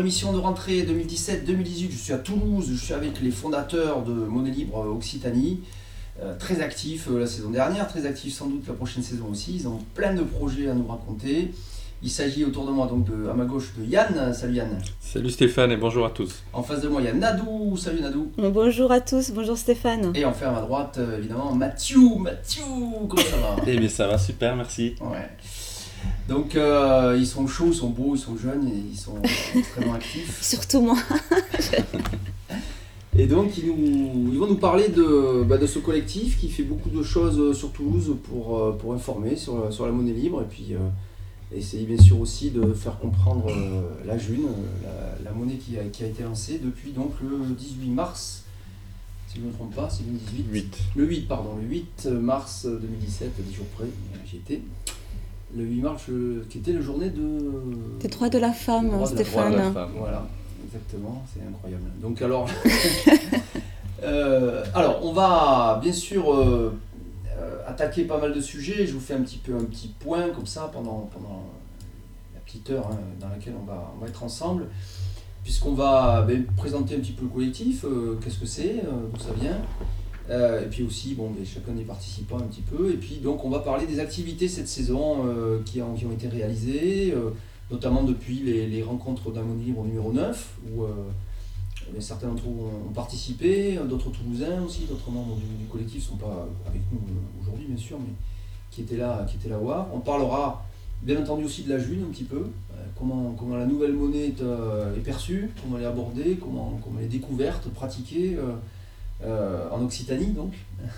émission de rentrée 2017-2018. Je suis à Toulouse, je suis avec les fondateurs de Monnaie Libre Occitanie. Euh, très actifs euh, la saison dernière, très actifs sans doute la prochaine saison aussi. Ils ont plein de projets à nous raconter. Il s'agit autour de moi, donc à ma gauche, de Yann. Salut Yann. Salut Stéphane et bonjour à tous. En face de moi, il y a Nadou. Salut Nadou. Bonjour à tous, bonjour Stéphane. Et enfin à ma droite, euh, évidemment, Mathieu. Mathieu, comment ça va? Eh bien ça va super, merci. Ouais. Donc ils sont chauds, ils sont beaux, ils sont jeunes et ils sont extrêmement actifs. Surtout moi. Et donc, ils, nous, ils, vont nous parler de, bah, de, ce collectif qui fait beaucoup de choses sur Toulouse pour, euh, pour informer sur, sur, la monnaie libre et puis euh, essayer bien sûr aussi de faire comprendre euh, la June, la, monnaie qui a, qui a, été lancée depuis donc le 18 mars. Si je ne me trompe pas, c'est le 18 8. Le 8, pardon, le 8 mars 2017, 10 jours près, j'y étais. Le 8 mars, qui était la journée de. Des droits de la femme, Stéphane. De la femme. Voilà exactement, c'est incroyable. Donc alors, euh, alors on va bien sûr euh, euh, attaquer pas mal de sujets. Je vous fais un petit peu un petit point comme ça pendant, pendant la petite heure hein, dans laquelle on va, on va être ensemble, puisqu'on va ben, présenter un petit peu le collectif, qu'est-ce que c'est, d'où ça vient. Et puis aussi, bon, chacun des participants un petit peu. Et puis donc on va parler des activités cette saison qui, ont, qui, ont, été réalisées notamment depuis les, rencontres d'un libre numéro 9, où euh, eh certains d'entre vous ont, participé, d'autres Toulousains aussi, d'autres membres du, collectif ne sont pas avec nous euh, aujourd'hui bien sûr, mais qui étaient là, qui étaient là voir. On parlera bien entendu aussi de la June un petit peu, euh, comment, comment la nouvelle monnaie est, perçue, comment elle est abordée, comment, comment elle est découverte, pratiquée en Occitanie donc.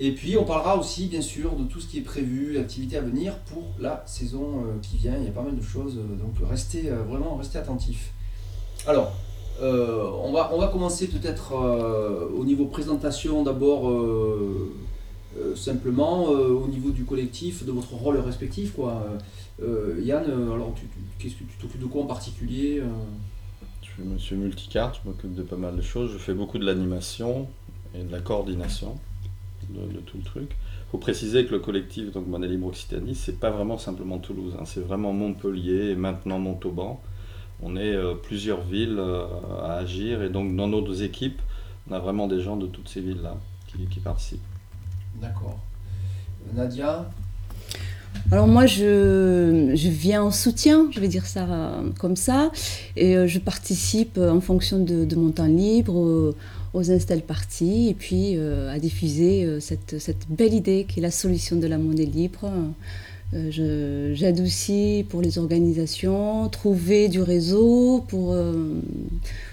Et puis on parlera aussi bien sûr de tout ce qui est prévu, activités à venir pour la saison euh, qui vient. Il y a pas mal de choses, euh, donc restez euh, vraiment restez attentifs. Alors, on, va, on va commencer peut-être au niveau présentation d'abord simplement au niveau du collectif, de votre rôle respectif. Quoi. Yann, alors qu'est-ce que tu t'occupes de quoi en particulier suis monsieur multicarte, je m'occupe de pas mal de choses. Je fais beaucoup de l'animation et de la coordination de, tout le truc. Il faut préciser que le collectif, donc Monnaie Libre Occitanie, c'est pas vraiment simplement Toulouse, hein. c'est vraiment Montpellier et maintenant Montauban. On est euh, plusieurs villes euh, à agir et donc dans nos équipes, on a vraiment des gens de toutes ces villes-là qui participent. D'accord. Nadia alors moi, je, je, viens en soutien, je vais dire ça euh, comme ça, et je participe en fonction de, mon temps libre aux install parties et puis euh, à diffuser euh, cette, cette, belle idée qui est la solution de la monnaie libre. Euh, J'adoucis pour les organisations, trouver du réseau pour,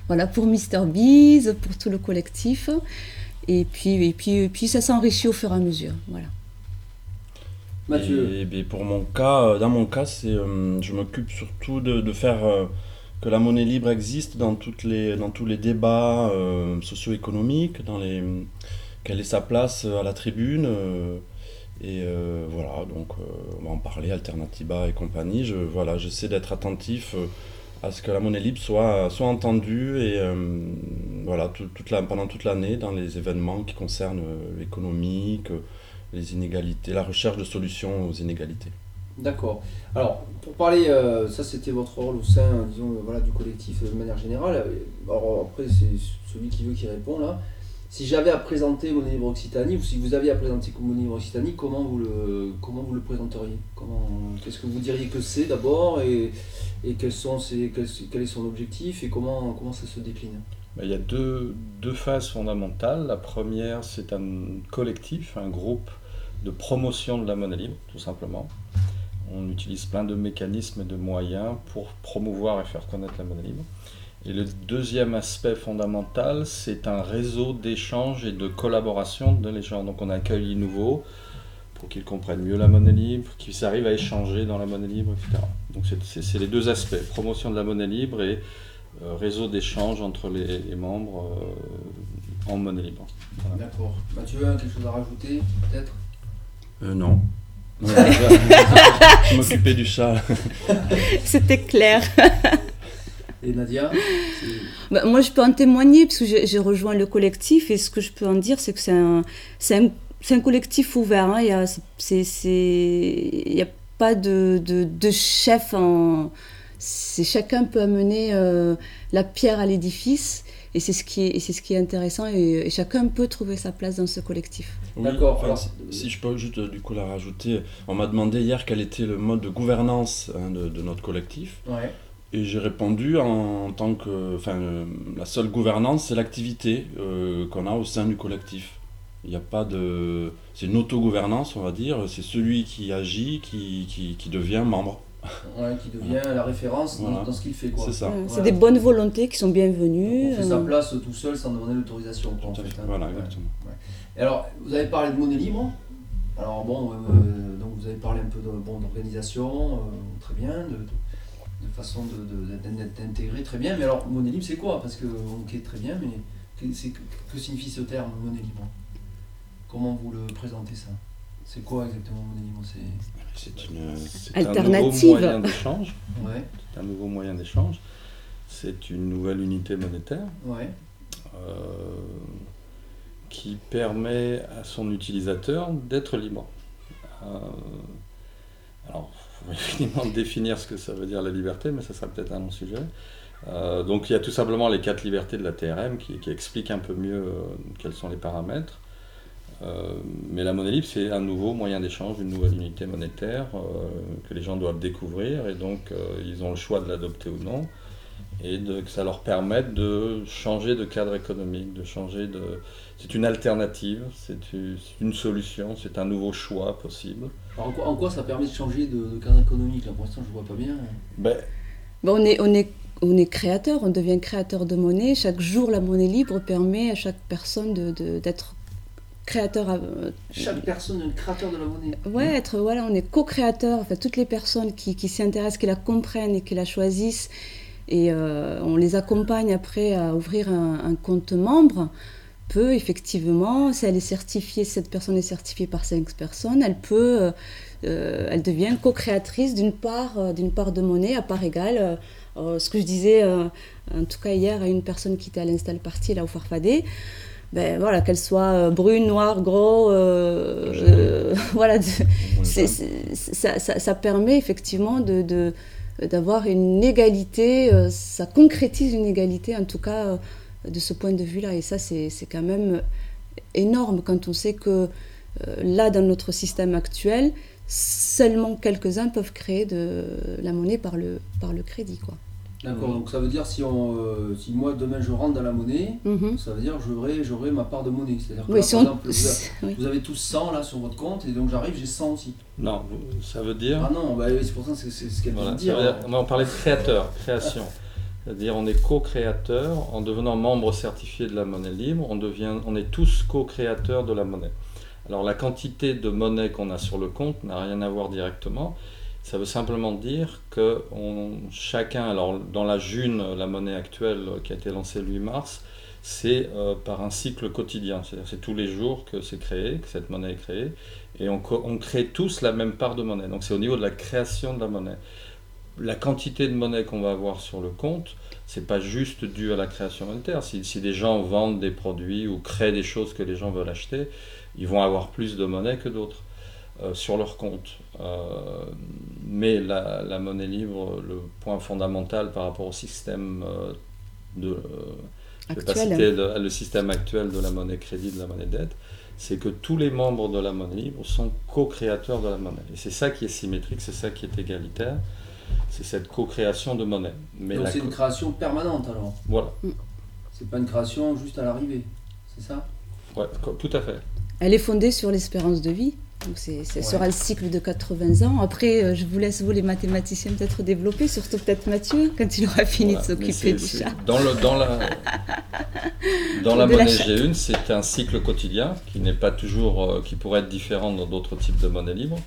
voilà, pour Mister Bees, pour tout le collectif. Et puis, et puis, et puis ça s'enrichit au fur et à mesure. Voilà. Mathieu. Et, pour mon cas, dans mon cas, c'est, je m'occupe surtout de, faire que la monnaie libre existe dans, toutes les, dans tous les débats euh, socio-économiques, dans les, quelle est sa place à la tribune. Euh, et euh, voilà, donc on va en parler, Alternativa et compagnie. Je, voilà, j'essaie d'être attentif à ce que la monnaie libre soit, soit entendue et voilà, toute la, pendant toute l'année dans les événements qui concernent l'économique, les inégalités, la recherche de solutions aux inégalités. D'accord. Alors, pour parler, euh, ça c'était votre rôle au sein, disons, voilà, du collectif de manière générale. Alors après, c'est celui qui veut qui répond là. Si j'avais à présenter mon livre Occitanie, ou si vous aviez à présenter mon livre Occitanie, comment vous le, comment vous le présenteriez? Comment, Qu'est-ce que vous diriez que c'est d'abord et, et quels sont ses, quel, est son objectif et comment, comment ça se décline? Ben, Il y a deux, deux phases fondamentales. La première, c'est un collectif, un groupe de promotion de la monnaie libre, tout simplement on utilise plein de mécanismes et de moyens pour promouvoir et faire connaître la monnaie libre. Et le deuxième aspect fondamental, c'est un réseau d'échange et de collaboration de les. Donc on accueille les nouveaux pour qu'ils comprennent mieux la monnaie libre, qu'ils arrivent à échanger dans la monnaie libre, etc. Donc c'est les deux aspects, promotion de la monnaie libre et euh, réseau d'échange entre les, membres euh, en monnaie libre. D'accord. Mathieu, quelque chose à rajouter peut-être? Euh, Non. je m'occupais du chat. C'était clair. Et Nadia bah, Moi, je peux en témoigner parce que j'ai rejoint le collectif et ce que je peux en dire, c'est que c'est un, un, un, collectif ouvert. Hein. Il n'y a, a, pas de, de, de chef en c'est chacun peut amener euh, la pierre à l'édifice et c'est ce qui est, c'est ce qui est intéressant et, chacun peut trouver sa place dans ce collectif. D'accord. si, je peux juste du coup la rajouter, on m'a demandé hier quel était le mode de gouvernance hein, de, notre collectif. Ouais. Et j'ai répondu en, tant que, enfin, la seule gouvernance, c'est l'activité euh, qu'on a au sein du collectif. Il n'y a pas de, c'est une autogouvernance, on va dire. C'est celui qui agit qui, qui, qui devient membre qui devient la référence dans, ce qu'il fait. C'est ça. C'est des bonnes volontés qui sont bienvenues. On fait sa euh. place tout seul sans demander l'autorisation. Hein. Voilà, exactement. Et alors, vous avez parlé de monnaie libre. Alors bon, euh, donc vous avez parlé un peu d'organisation, euh, très bien, de, de façon d'intégrer très bien. Mais alors, monnaie libre, c'est quoi? Parce que ok, très bien, mais que, que signifie ce terme monnaie libre? Comment vous le présentez ça? C'est quoi exactement libre c'est une alternative. Un nouveau moyen d'échange. C'est un nouveau moyen d'échange. C'est une nouvelle unité monétaire euh, qui permet à son utilisateur d'être libre. Euh, alors, il faut évidemment définir ce que ça veut dire la liberté, mais ça sera peut-être un long sujet. Euh, donc il y a tout simplement les quatre libertés de la TRM qui, qui expliquent un peu mieux quels sont les paramètres. Euh, mais la monnaie libre, c'est un nouveau moyen d'échange, une nouvelle unité monétaire euh, que les gens doivent découvrir et donc euh, ils ont le choix de l'adopter ou non et de, que ça leur permette de changer de cadre économique, de changer de... C'est une alternative, c'est une solution, c'est un nouveau choix possible. en, quoi, en, quoi, ça permet de changer de, cadre économique? Là, Pour l'instant, je ne vois pas bien. Ben, ben, on est, on est on est créateur, on devient créateur de monnaie. Chaque jour, la monnaie libre permet à chaque personne d'être créateur. Euh, Chaque personne est créateur de la monnaie. Ouais, être, voilà, on est co-créateur. Toutes les personnes qui, qui s'y intéressent, qui la comprennent et qui la choisissent, et euh, on les accompagne après à ouvrir un, compte membre, peut effectivement, si elle est certifiée, cette personne est certifiée par cinq personnes, elle peut, euh, elle devient co-créatrice d'une part, d'une part de monnaie à part égale. ce que je disais, en tout cas hier, à une personne qui était à l'install party là au Farfadé ben, voilà, qu'elle soit euh, brune, noire, gros, euh, euh, voilà, ça, ça, permet effectivement de, d'avoir une égalité, ça concrétise une égalité en tout cas de ce point de vue-là. Et ça, c'est, quand même énorme quand on sait que là, dans notre système actuel, seulement quelques-uns peuvent créer de la monnaie par le, par le crédit. Quoi. D'accord, donc ça veut dire si, on, euh, si moi demain je rentre dans la monnaie, mhm. ça veut dire que j'aurai ma part de monnaie. C'est-à-dire que par exemple, vous, avez, tous 100 là sur votre compte et donc j'arrive, j'ai 100 aussi. Non, ça veut dire. Ah non, bah, c'est pour ça c'est ce qu'elle vient de dire. on parlait de créateur, création. C'est-à-dire on est co-créateur en devenant membre certifié de la monnaie libre, on, devient, on est tous co-créateurs de la monnaie. Alors la quantité de monnaie qu'on a sur le compte n'a rien à voir directement. Ça veut simplement dire que chacun, alors dans la June, la monnaie actuelle qui a été lancée le 8 mars, c'est euh, par un cycle quotidien. C'est-à-dire c'est tous les jours que c'est créé, que cette monnaie est créée, et on, crée tous la même part de monnaie. Donc c'est au niveau de la création de la monnaie. La quantité de monnaie qu'on va avoir sur le compte, c'est pas juste dû à la création monétaire. Si, si des gens vendent des produits ou créent des choses que les gens veulent acheter, ils vont avoir plus de monnaie que d'autres. Euh, sur leur compte. Euh, mais la, monnaie libre, le point fondamental par rapport au système euh, de le système actuel de la monnaie crédit, de la monnaie dette, c'est que tous les membres de la monnaie libre sont co-créateurs de la monnaie. Et c'est ça qui est symétrique, c'est ça qui est égalitaire, c'est cette co-création de monnaie. Mais Donc c'est une création permanente alors Voilà. Mm. C'est pas une création juste à l'arrivée, c'est ça? Ouais, tout à fait. Elle est fondée sur l'espérance de vie donc ce sera le cycle de 80 ans. Après, euh, je vous laisse, vous les mathématiciens, peut-être développer, surtout peut-être Mathieu, quand il aura fini de s'occuper du chat. Dans, le, dans la, dans la monnaie G1, c'est un cycle quotidien qui n'est pas toujours, euh, qui pourrait être différent dans d'autres types de monnaie libre,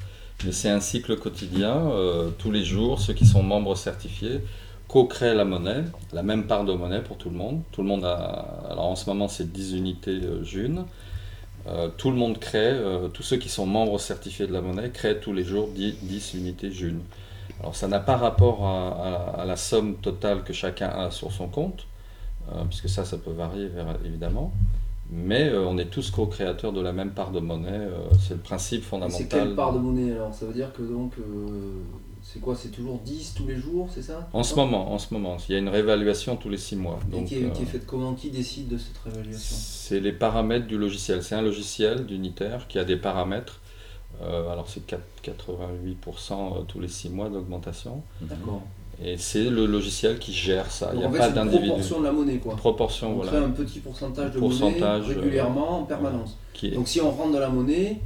mais c'est un cycle quotidien. Euh, tous les jours, ceux qui sont membres certifiés co-créent la monnaie, la même part de monnaie pour tout le monde. Tout le monde a, alors en ce moment, c'est 10 unités June. Euh, tout le monde crée, euh, tous ceux qui sont membres certifiés de la monnaie créent tous les jours 10, unités June. Alors ça n'a pas rapport à, la somme totale que chacun a sur son compte, euh, puisque ça, ça peut varier évidemment, Mais on est tous co-créateurs de la même part de monnaie. c'est le principe fondamental. C'est quelle part de monnaie alors? Ça veut dire que donc. Euh, c'est quoi C'est toujours 10 tous les jours, c'est ça En ce moment, en ce moment, il y a une réévaluation tous les six mois. Et Donc, qui est, qui est euh, faite comment Qui décide de cette réévaluation c'est les paramètres du logiciel. C'est un logiciel d'unitaire qui a des paramètres. Euh, alors c'est 4 88% tous les six mois d'augmentation. D'accord. Et c'est le logiciel qui gère ça. Il n'y en a fait, pas d'individu. proportion de la monnaie quoi. Proportion, On crée voilà. un petit pourcentage de Pourcentage, monnaie euh, régulièrement en permanence. Est- Donc si on rentre de la monnaie,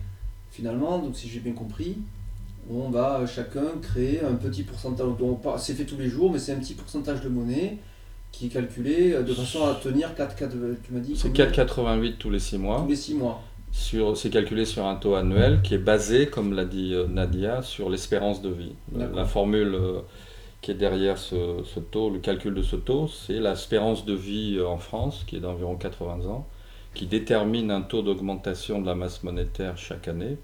finalement, donc si j'ai bien compris, on va euh, chacun créer un petit pourcentage. C'est fait tous les jours, mais c'est un petit pourcentage de monnaie qui est calculé euh, de façon à tenir 4, 4 tu m'as dit C'est combien 4,88 tous les six mois. tous les 6 mois. Sur, c'est calculé sur un taux annuel qui est basé, comme l'a dit euh, Nadia, sur l'espérance de vie. Euh. La formule euh, qui est derrière ce, ce taux, le calcul de ce taux, c'est l'espérance de vie euh, en France, qui est d'environ 80 ans, qui détermine un taux d'augmentation de la masse monétaire chaque année,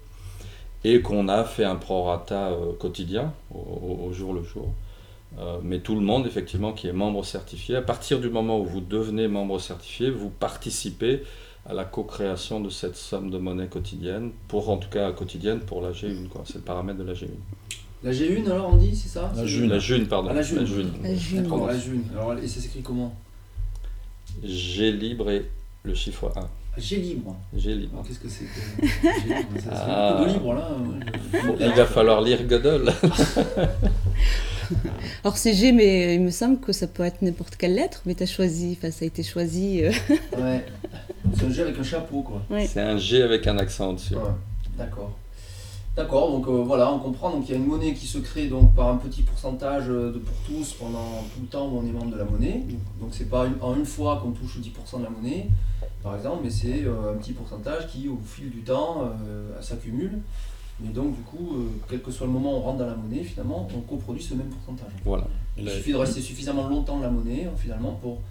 et qu'on a fait un prorata euh, quotidien, au, jour le jour. Euh, mais tout le monde, effectivement, qui est membre certifié, à partir du moment où vous devenez membre certifié, vous participez à la co-création de cette somme de monnaie quotidienne, pour en tout cas quotidienne pour la G1, quoi. c'est le paramètre de la G1. La G1 alors on dit, c'est ça? La June. La June, pardon. Ah, la June. La June. D'accord, la June. Alors, et ça s'écrit comment? G libre et le chiffre 1. G libre. G libre. Alors, Qu'est-ce que c'est que G libre Ça, c'est Ah. beaucoup de libre là. Bon, il va falloir lire Gödel. Alors c'est G, mais il me semble que ça peut être n'importe quelle lettre, mais tu as choisi, enfin ça a été choisi. euh, Ouais. C'est un G avec un chapeau quoi. ouais. C'est un G avec un accent au-dessus. Ouais, D'accord. D'accord, donc euh, voilà, on comprend. Donc il y a une monnaie qui se crée donc par un petit pourcentage euh, de pour tous pendant tout le temps où on est membre de la monnaie. Donc c'est pas une- en une fois qu'on touche 10% de la monnaie, par exemple, mais c'est euh, un petit pourcentage qui au fil du temps euh, s'accumule. Mais donc du coup, quel que soit le moment où on rentre dans la monnaie, finalement, on coproduit ce même pourcentage. Voilà. Il suffit de rester suffisamment longtemps dans la monnaie, finalement, pour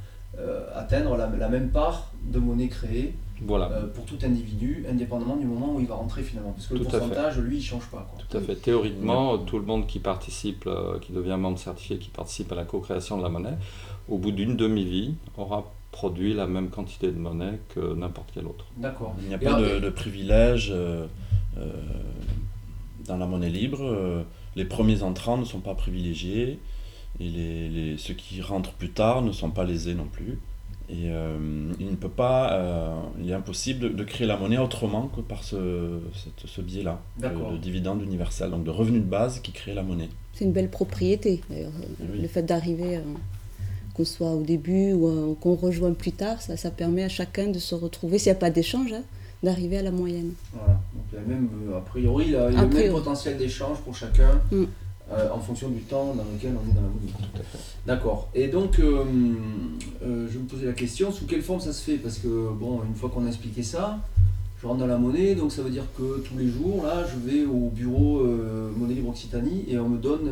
atteindre la, la même part de monnaie créée Voilà. euh, pour tout individu, indépendamment du moment où il va rentrer finalement. Parce que le Tout pourcentage, lui, il change pas. Quoi. Tout à fait. Théoriquement, tout le monde qui participe, euh, qui devient membre certifié, qui participe à la co-création de la monnaie, au bout d'une demi-vie, aura produit la même quantité de monnaie que n'importe quel autre. D'accord. Il n'y a Et pas alors- de, de privilège euh, euh, dans la monnaie libre. euh, les premiers entrants ne sont pas privilégiés et les, les- ceux qui rentrent plus tard ne sont pas lésés non plus. Et euh, il ne peut pas, euh, il est impossible de, de créer la monnaie autrement que par ce, cette- ce biais-là, de, de dividende universel, donc de revenu de base qui crée la monnaie. C'est une belle propriété d'ailleurs. Oui. Le fait d'arriver, euh, qu'on soit au début ou euh, qu'on rejoigne plus tard, ça, ça permet à chacun de se retrouver, s'il n'y a pas d'échange, hein, d'arriver à la moyenne. Voilà. Donc il y a même, euh, a priori, il y a il y a A le même priori. potentiel d'échange pour chacun Mm. Euh, en fonction du temps dans lequel on est dans la monnaie. D'accord. Et donc, euh, euh, je me poser la question, sous quelle forme ça se fait? Parce que, bon, une fois qu'on a expliqué ça, je rentre dans la monnaie, donc ça veut dire que tous les jours, là, je vais au bureau Monnaie Libre Occitanie et on me donne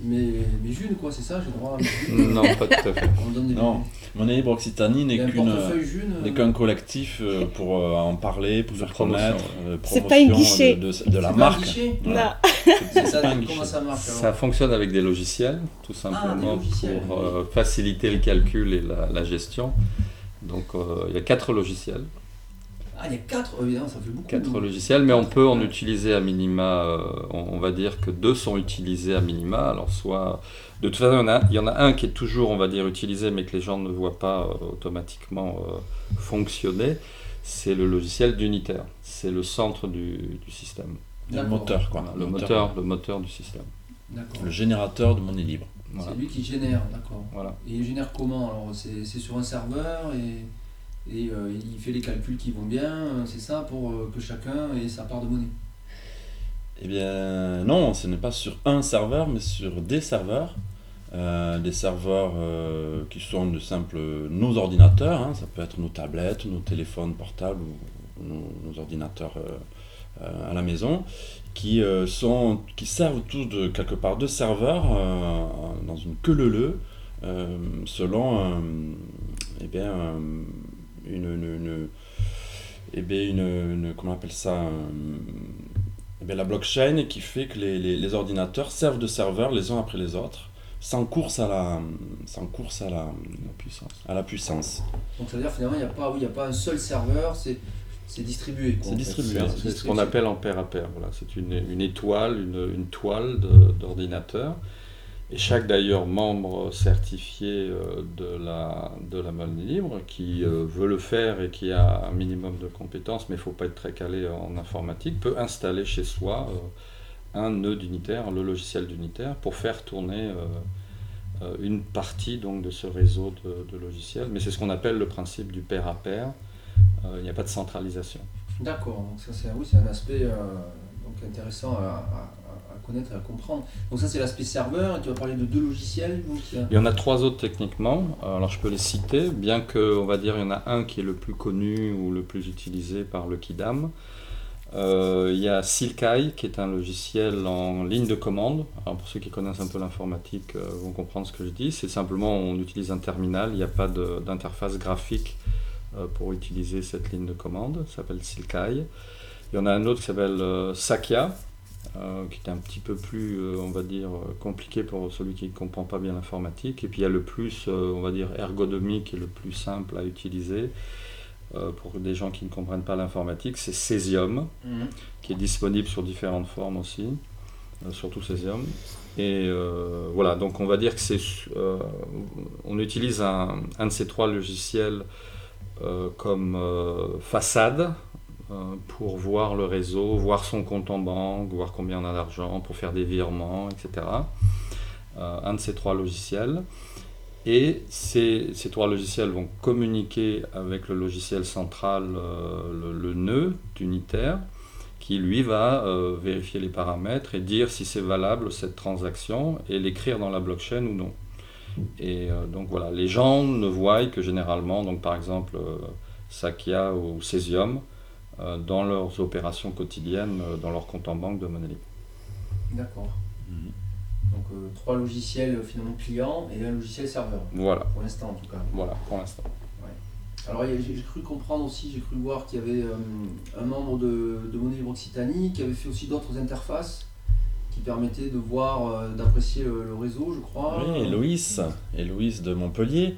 mes, mes junes, quoi, c'est ça J'ai droit à mes junes Non, pas tout à fait. On me donne des Non, Monnaie Libre Occitanie Il y n'est qu'une n'est euh, qu'un collectif euh, pour euh, en parler, pour promotion, connaître, euh, C'est promotion pas une guichet. de, de- de c'est la pas un marque. guichet Voilà. C'est ça, pas comment ça marche Ça fonctionne avec des logiciels, tout Ah, simplement pour oui. euh, faciliter le calcul et la, la gestion. Donc euh, il y a quatre logiciels. Ah, il y a 4 évidemment, ça fait beaucoup. Quatre logiciels, mais on peut en utiliser à minima, euh, on, on va dire que deux sont utilisés à minima. Alors soit, de toute façon, il y, en a, il y en a un qui est toujours, on va dire, utilisé, mais que les gens ne voient pas euh, automatiquement euh, fonctionner. C'est le logiciel d'unitaire. C'est le centre du, du système. Le moteur, quoi. Voilà, le moteur, le moteur du système. Le générateur de monnaie libre. Voilà. C'est lui qui génère, d'accord. Voilà. Et il génère comment Alors? C'est c'est sur un serveur et, et euh, il fait les calculs qui vont bien, euh, c'est ça, pour euh, que chacun ait sa part de monnaie. Eh bien, non, ce n'est pas sur un serveur, mais sur des serveurs. Des serveurs qui sont de simples nos ordinateurs, hein, ça peut être nos tablettes, nos téléphones portables ou nos, ordinateurs à la maison, qui, sont, qui servent tous de quelque part de serveurs dans une queue leu selon eh bien, une, une, une- eh bien, une, une- comment on appelle ça eh bien, la blockchain qui fait que les, les- les ordinateurs servent de serveurs les uns après les autres, sans course à la, sans course à la, puissance. À la puissance. Donc ça veut dire finalement, il n'y a, pas, oui, a pas un seul serveur, c'est c'est distribué. C'est distribué. C'est ce qu'on appelle en paire à paire. Voilà. C'est une, une, étoile, une, une toile d'ordinateur. Et chaque d'ailleurs membre certifié euh, de la, de la libre qui euh, veut le faire et qui a un minimum de compétences, mais il ne faut pas être très calé en informatique, peut installer chez soi euh, un nœud d'unitaire, le logiciel d'unitaire, pour faire tourner une partie donc, de ce réseau de, logiciels. Mais c'est ce qu'on appelle le principe du pair à pair. il n'y a pas de centralisation. D'accord, ça c'est un aspect donc intéressant à connaître et à comprendre. Donc ça c'est l'aspect serveur, tu vas parler de deux logiciels. Il y en a trois autres techniquement, alors je peux les citer, bien que on va dire il y en a un qui est le plus connu ou le plus utilisé par le Kidam. Euh, il y a Silkai qui est un logiciel en ligne de commande. Alors pour ceux qui connaissent un peu l'informatique euh, vont comprendre ce que je dis. C'est simplement on utilise un terminal, il n'y a pas d'interface graphique euh, pour utiliser cette ligne de commande. Ça s'appelle Silkai. Il y en a un autre qui s'appelle Sakya euh, qui est un petit peu plus, euh, on va dire, euh, compliqué pour celui qui ne comprend pas bien l'informatique. Et puis il y a le plus, on va dire, ergonomique et le plus simple à utiliser pour des gens qui ne comprennent pas l'informatique, c'est Cesium, mhm. qui est disponible sur différentes formes aussi, surtout Cesium. Et voilà, donc on va dire que c'est, on utilise un, un, de ces trois logiciels comme façade euh, pour voir le réseau, voir son compte en banque, voir combien on a d'argent, pour faire des virements, etc. Euh, un de ces trois logiciels. Et ces, ces, trois logiciels vont communiquer avec le logiciel central, euh, le, nœud d'unitaire, qui lui va vérifier les paramètres et dire si c'est valable cette transaction et l'écrire dans la blockchain ou non. Et donc voilà, les gens ne voient que généralement, donc par exemple Sakya ou Cesium, euh, dans leurs opérations quotidiennes, euh, dans leur compte en banque de monnaie D'accord. Mhm. Donc euh, trois logiciels finalement clients et un logiciel serveur. Voilà. Pour l'instant en tout cas. Voilà, pour l'instant. Alors j'ai cru comprendre aussi, j'ai cru voir qu'il y avait un membre de, de Monnaie Libre Occitanie qui avait fait aussi d'autres interfaces qui permettaient de voir, d'apprécier le, réseau, je crois. Oui, Héloïse, Héloïse de Montpellier,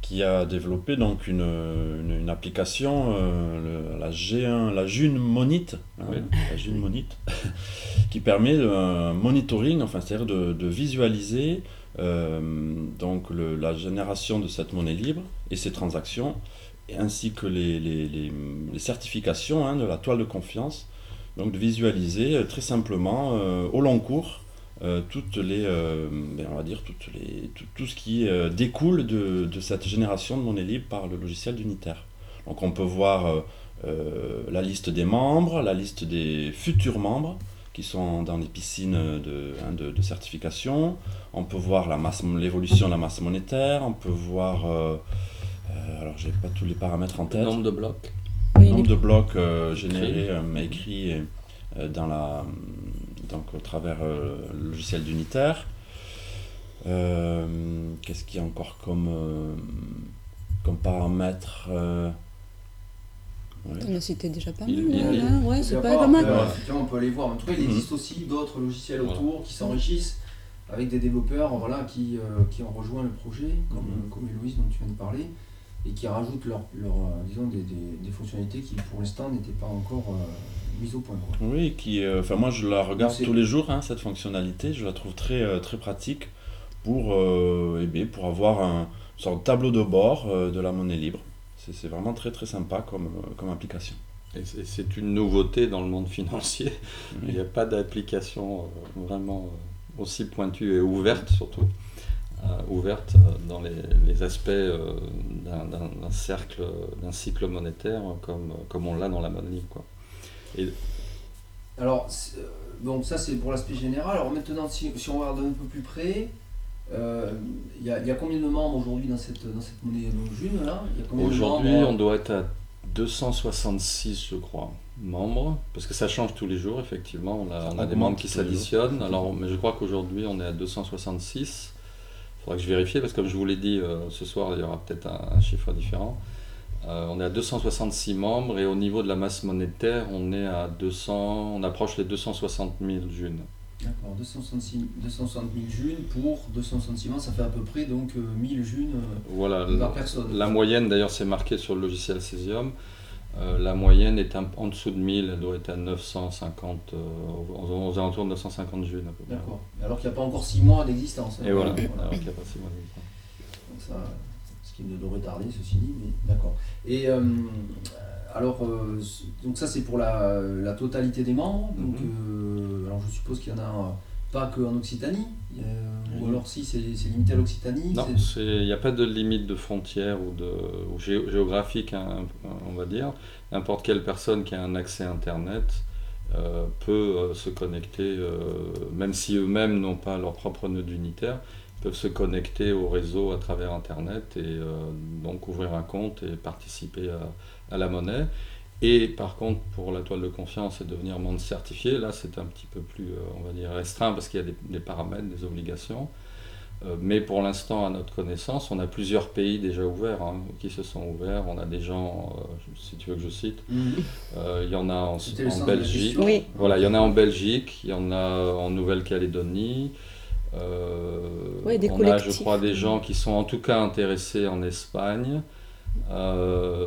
qui a développé donc une, une, application, euh, la G1, la June Monite, hein, la June Monite, qui permet un monitoring, enfin c'est-à-dire de, de, visualiser euh, donc la génération de cette monnaie libre et ses transactions, ainsi que les, les, les, certifications hein, de la toile de confiance. Donc de visualiser euh, très simplement au long cours euh, toutes les, euh, ben, on va dire toutes les, tout, ce qui euh, découle de, de, cette génération de monnaie libre par le logiciel d'unitaire. Donc on peut voir la liste des membres, la liste des futurs membres qui sont dans les piscines de, hein, de, de certification. On peut voir l'évolution de la masse monétaire. On peut voir, alors j'ai pas tous les paramètres en tête. Le nombre de blocs. Nombre de blocs générés, écrits dans la donc au travers euh, le logiciel d'unitaire. Euh, qu'est-ce qu'il y a encore comme, euh, comme paramètre Ouais. On a cité déjà pas mal. Hein, ouais, c'est pas, mal. effectivement, on peut aller voir. En tout cas, il mhm. existe aussi d'autres logiciels autour qui s'enrichissent avec des développeurs voilà, qui, qui ont rejoint le projet, comme, mhm. comme Héloïse dont tu viens de parler, et qui rajoutent leur, leur disons, des, des, des, fonctionnalités qui pour l'instant n'étaient pas encore au point. Oui, qui, euh, enfin moi je la regarde tous les jours, hein, cette fonctionnalité, je la trouve très, euh, très pratique pour, euh, eh pour avoir un sorte de tableau de bord de la monnaie libre. C'est vraiment très très sympa comme, comme application. Et c'est une nouveauté dans le monde financier. Il n'y a pas d'application vraiment aussi pointue et ouverte surtout. Ouverte dans les, les aspects d'un cercle, d'un cycle monétaire comme, comme on l'a dans la monnaie libre. Quoi. Alors, donc euh, ça c'est pour l'aspect général. Alors maintenant, si, on regarde un peu plus près, euh, il y, a combien de membres aujourd'hui dans cette, dans cette monnaie June là? Aujourd'hui, on doit être à 266, je crois, membres, parce que ça change tous les jours, effectivement. On a, on a des membres qui s'additionnent. Alors, mais je crois qu'aujourd'hui, on est à 266. Il faudra que je vérifie, parce que comme je vous l'ai dit, euh, ce soir, il y aura peut-être un, chiffre différent. Euh, on est à 266 membres et au niveau de la masse monétaire, on est à 200, on approche les 260 000 jeunes. D'accord, 260 000 junes pour 260 ciments, ça fait à peu près donc 1000 junes voilà, par la, personne. La moyenne, d'ailleurs, c'est marqué sur le logiciel Cesium. Euh, la moyenne est un, en dessous de 1000, elle doit être à 950, euh, aux, aux, alentours de 950 junes à peu près. D'accord, alors qu'il n'y a pas encore 6 mois d'existence. Et voilà, alors qu'il n'y a pas 6 mois d'existence. Donc ça, ce qui ne devrait tarder, ceci dit, mais d'accord. Et euh, alors, euh, donc ça c'est pour la, la, totalité des membres. Donc, Mhm. euh, alors je suppose qu'il y en a euh, pas que en Occitanie, euh, ou alors si c'est limité à l'Occitanie. Non, il n'y a pas de limite de frontière ou, de, ou gé- géographique, hein, on va dire. N'importe quelle personne qui a un accès Internet euh, peut euh, se connecter, euh, même si eux-mêmes n'ont pas leur propre nœud unitaire, peuvent se connecter au réseau à travers Internet et euh, donc ouvrir un compte et participer à, à la monnaie. Et par contre, pour la toile de confiance et devenir membre certifié, là c'est un petit peu plus, euh, on va dire, restreint parce qu'il y a des, des paramètres, des obligations. Euh, mais pour l'instant, à notre connaissance, on a plusieurs pays déjà ouverts, hein, qui se sont ouverts. On a des gens, euh, si tu veux que je cite, euh, il y en a en, Belgique. Oui. Voilà, il y en a en Belgique, il y en a en Nouvelle-Calédonie. Euh, Ouais, on a, je crois, des gens qui sont en tout cas intéressés en Espagne. Euh,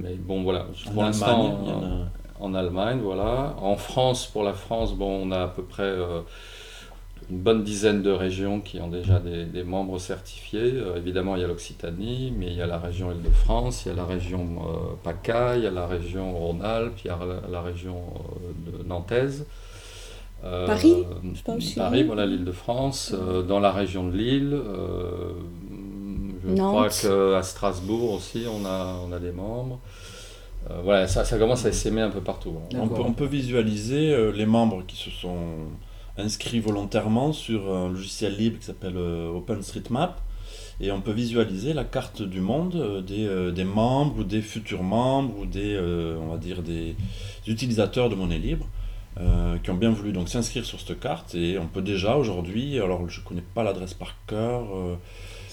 mais bon, voilà. En Pour l'instant, en a- en Allemagne, voilà. En France, pour la France, bon, on a à peu près euh, une bonne dizaine de régions qui ont déjà des, des membres certifiés. Euh, évidemment, il y a l'Occitanie, mais il y a la région Île-de-France, il y a la région euh, PACA, il y a la région Rhône-Alpes, il y a la, la région euh, de Nantaise. Euh, Paris, je pense. Paris, voilà, l'Île-de-France. Euh, dans la région de Lille, je crois Nantes. qu'à Strasbourg aussi, on a, on a des membres. Euh, voilà, ça, ça commence à s'aimer un peu partout. hein. On peut, on peut visualiser euh, les membres qui se sont inscrits volontairement sur un logiciel libre qui s'appelle euh, OpenStreetMap. Et on peut visualiser la carte du monde des, euh, des membres ou des futurs membres ou des, euh, on va dire, des utilisateurs de monnaie libre euh, qui ont bien voulu donc s'inscrire sur cette carte. Et on peut déjà aujourd'hui, alors je connais pas l'adresse par cœur, euh,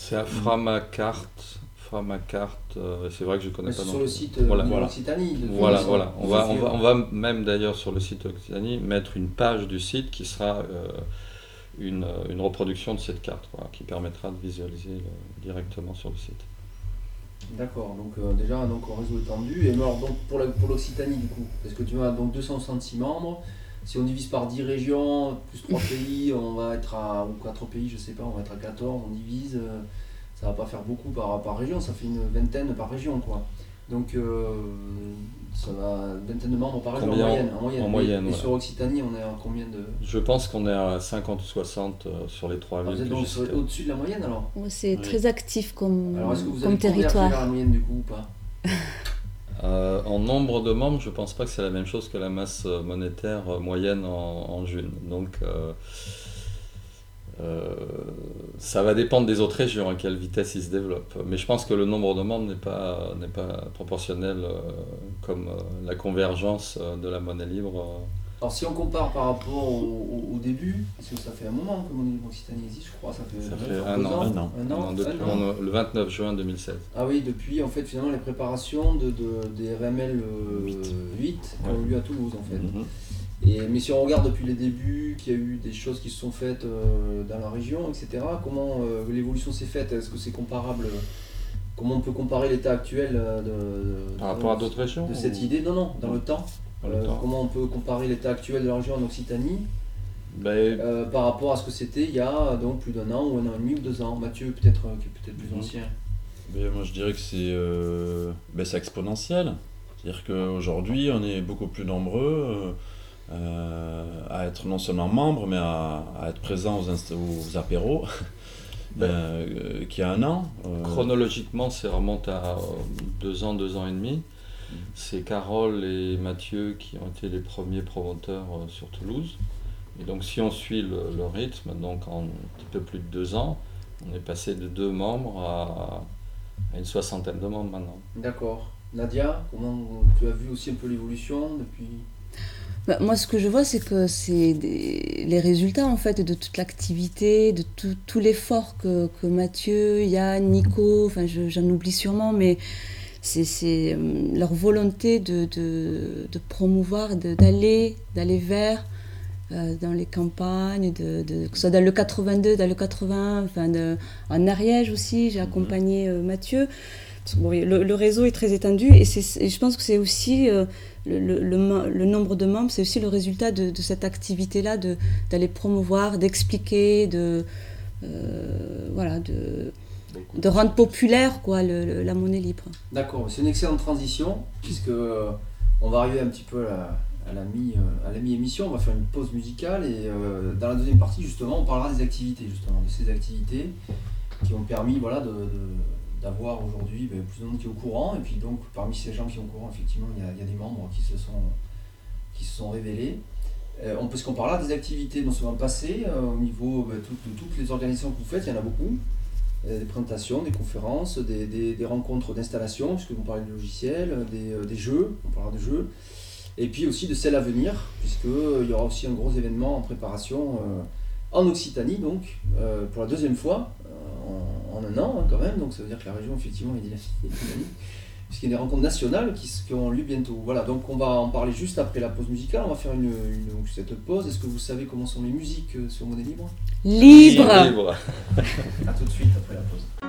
C'est à Framacart. Framacart, euh, c'est vrai que je connais pas non sur le plus. site euh, Voilà, de voilà. l'Occitanie. de toute Voilà, voilà. On va, on, va, on va même d'ailleurs sur le site Occitanie mettre une page du site qui sera euh, une, une reproduction de cette carte, quoi, qui permettra de visualiser le- directement sur le site. D'accord, donc euh, déjà donc en réseau étendu. Et alors donc pour la- pour l'Occitanie du coup, parce que tu as donc 266 membres. Si on divise par 10 régions, plus 3 pays, on va être à, ou 4 pays, je sais pas, on va être à 14, on divise, euh, ça va pas faire beaucoup par, par région, ça fait une vingtaine par région quoi. Donc euh, ça va, une vingtaine de membres par région Combien en moyenne. En moyenne, en Et- moyenne, Et, voilà. sur Occitanie, on est à combien de. Je pense qu'on est à 50 ou 60 euh, sur les trois Ah, vous villes donc au-dessus de la moyenne alors C'est Oui. très actif comme, Alors est-ce que vous comme territoire. la moyenne du coup ou pas? Euh, en nombre de membres, je pense pas que c'est la même chose que la masse euh, monétaire euh, moyenne en, June. Donc, ça va dépendre des autres régions à quelle vitesse ils se développent. Mais je pense que le nombre de membres n'est pas, n'est pas proportionnel comme la convergence de la monnaie libre. Alors si on compare par rapport au, au- au début, parce que ça fait un moment que mon Occitanie existe, je crois, ça fait, Ça un an. ans, Un an. un an, Non, depuis- un an. on- le 29 juin 2016. Ah oui, depuis en fait finalement les préparations de, de- des RML euh, 8, Huit. qui ont eu lieu à Toulouse en fait. Mhm. Et, mais si on regarde depuis les débuts, qu'il y a eu des choses qui se sont faites euh, dans la région, etc., comment euh, l'évolution s'est faite? Est-ce que c'est comparable Comment on peut comparer l'état actuel euh, de, de- Par rapport à d'autres régions de cette ou- idée? Non, non, dans le temps. Euh, Comment on peut comparer l'état actuel de la région en Occitanie Ben, euh, par rapport à ce que c'était il y a donc plus d'un an ou un an et demi ou deux ans Mathieu, peut-être euh, qui est peut-être plus Mhm. ancien. Ben, moi je dirais que c'est euh, ben, c'est exponentiel. C'est-à-dire qu'aujourd'hui on est beaucoup plus nombreux euh, à être non seulement membres mais à, à être présents aux, aux apéros Ben. euh, qu'il y a un an. euh, Chronologiquement, ça remonte à deux ans, deux ans et demi. C'est Carole et Mathieu qui ont été les premiers promoteurs euh, sur Toulouse. Et donc, si on suit le, le rythme, donc en un petit peu plus de deux ans, on est passé de deux membres à, à une soixantaine de membres maintenant. D'accord. Nadia, comment tu as vu aussi un peu l'évolution depuis? Bah, moi, ce que je vois, c'est que c'est des- les résultats en fait de toute l'activité, de tout, tout l'effort que, que Mathieu, Yann, Nico, enfin je- j'en oublie sûrement, mais c'est euh, leur volonté de, de, de promouvoir, de- d'aller d'aller vers dans les campagnes, de, que ce soit dans le 82, dans le 80, enfin en Ariège aussi, j'ai mhm. accompagné Mathieu. le, réseau est très étendu et, je pense que c'est aussi le, nombre de membres, c'est aussi le résultat de, cette activité-là, d'aller promouvoir, d'expliquer, de, voilà, de, de rendre populaire quoi, la monnaie libre. D'accord, c'est une excellente transition, puisque euh, on va arriver un petit peu à la, euh, à la mi-émission, on va faire une pause musicale, et euh, dans la deuxième partie, justement, on parlera des activités, justement, de ces activités qui ont permis voilà, de, d'avoir aujourd'hui ben, plus de monde qui est au courant, et puis donc parmi ces gens qui sont au courant, effectivement, il y a, il y a des membres qui se sont, qui se sont révélés. on peut se comparer des activités non seulement passées, au niveau ben, de toutes les organisations que vous faites, il y en a beaucoup, euh, des présentations, des conférences, des, des, rencontres d'installation, puisque vous parlez de logiciels, des, euh, des, jeux, on parlera de jeux, et puis aussi de celles à venir, puisqu'il euh, y aura aussi un gros événement en préparation en Occitanie, donc pour la deuxième fois en, un an hein, quand même, donc ça veut dire que la région effectivement est dynamique puisqu'il y a des rencontres nationales qui, qui auront lieu bientôt. Voilà, donc on va en parler juste après la pause musicale. On va faire une, cette pause. Est-ce que vous savez comment sont les musiques euh, sur Monnaie Libre? Libre, Libre. A tout de suite après la pause.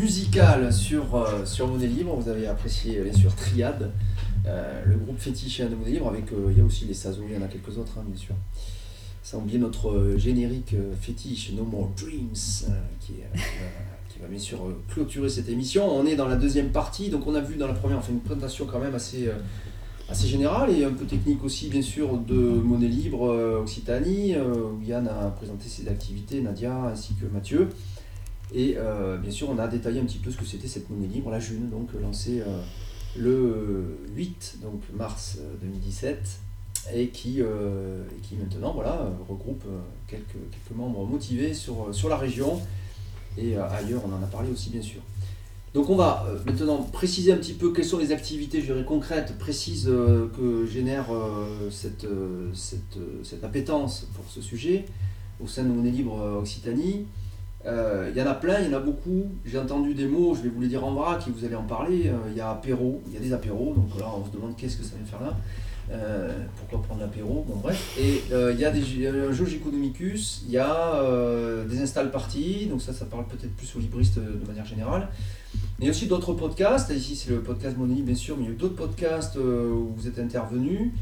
Musicale sur, euh, sur Monnaie Libre. Vous avez apprécié bien sûr Triade Euh, le groupe fétiche et un libre, avec, euh, il y a aussi les Sazo, il y en a quelques autres, hein, bien sûr. Ça a oublié notre euh, générique fétiche, No More Dreams, qui, va bien sûr clôturer cette émission. On est dans la deuxième partie, donc on a vu dans la première, on fait une présentation quand même assez, assez générale et un peu technique aussi, bien sûr, de Monnaie Libre Occitanie, où Yann a présenté ses activités, Nadia ainsi que Mathieu. Et euh, bien sûr, on a détaillé un petit peu ce que c'était cette monnaie libre, la June, donc lancée euh, le 8 donc mars euh, 2017 et qui, euh, et qui maintenant voilà, euh, regroupe euh, quelques, quelques membres motivés sur, euh, sur la région et euh, ailleurs, on en a parlé aussi bien sûr. Donc on va euh, maintenant préciser un petit peu quelles sont les activités je dirais, concrètes, précises euh, que génère euh, cette, euh, cette, euh, cette appétence pour ce sujet au sein de Monnaie Libre euh, Occitanie. Euh, Il y en a plein, il y en a beaucoup. J'ai entendu des mots, je vais vous les dire en vrac et vous allez en parler. Euh, Il y a apéro, il y a des apéros, donc là on se demande qu'est-ce que ça vient faire là. Euh, pourquoi prendre l'apéro Bon bref. Et il y a des, un jeu Economicus, il y a des install parties, donc ça ça parle peut-être plus aux libristes de manière générale. Il y a aussi d'autres podcasts, ici c'est le podcast Money bien sûr, mais il y a d'autres podcasts où vous êtes intervenus.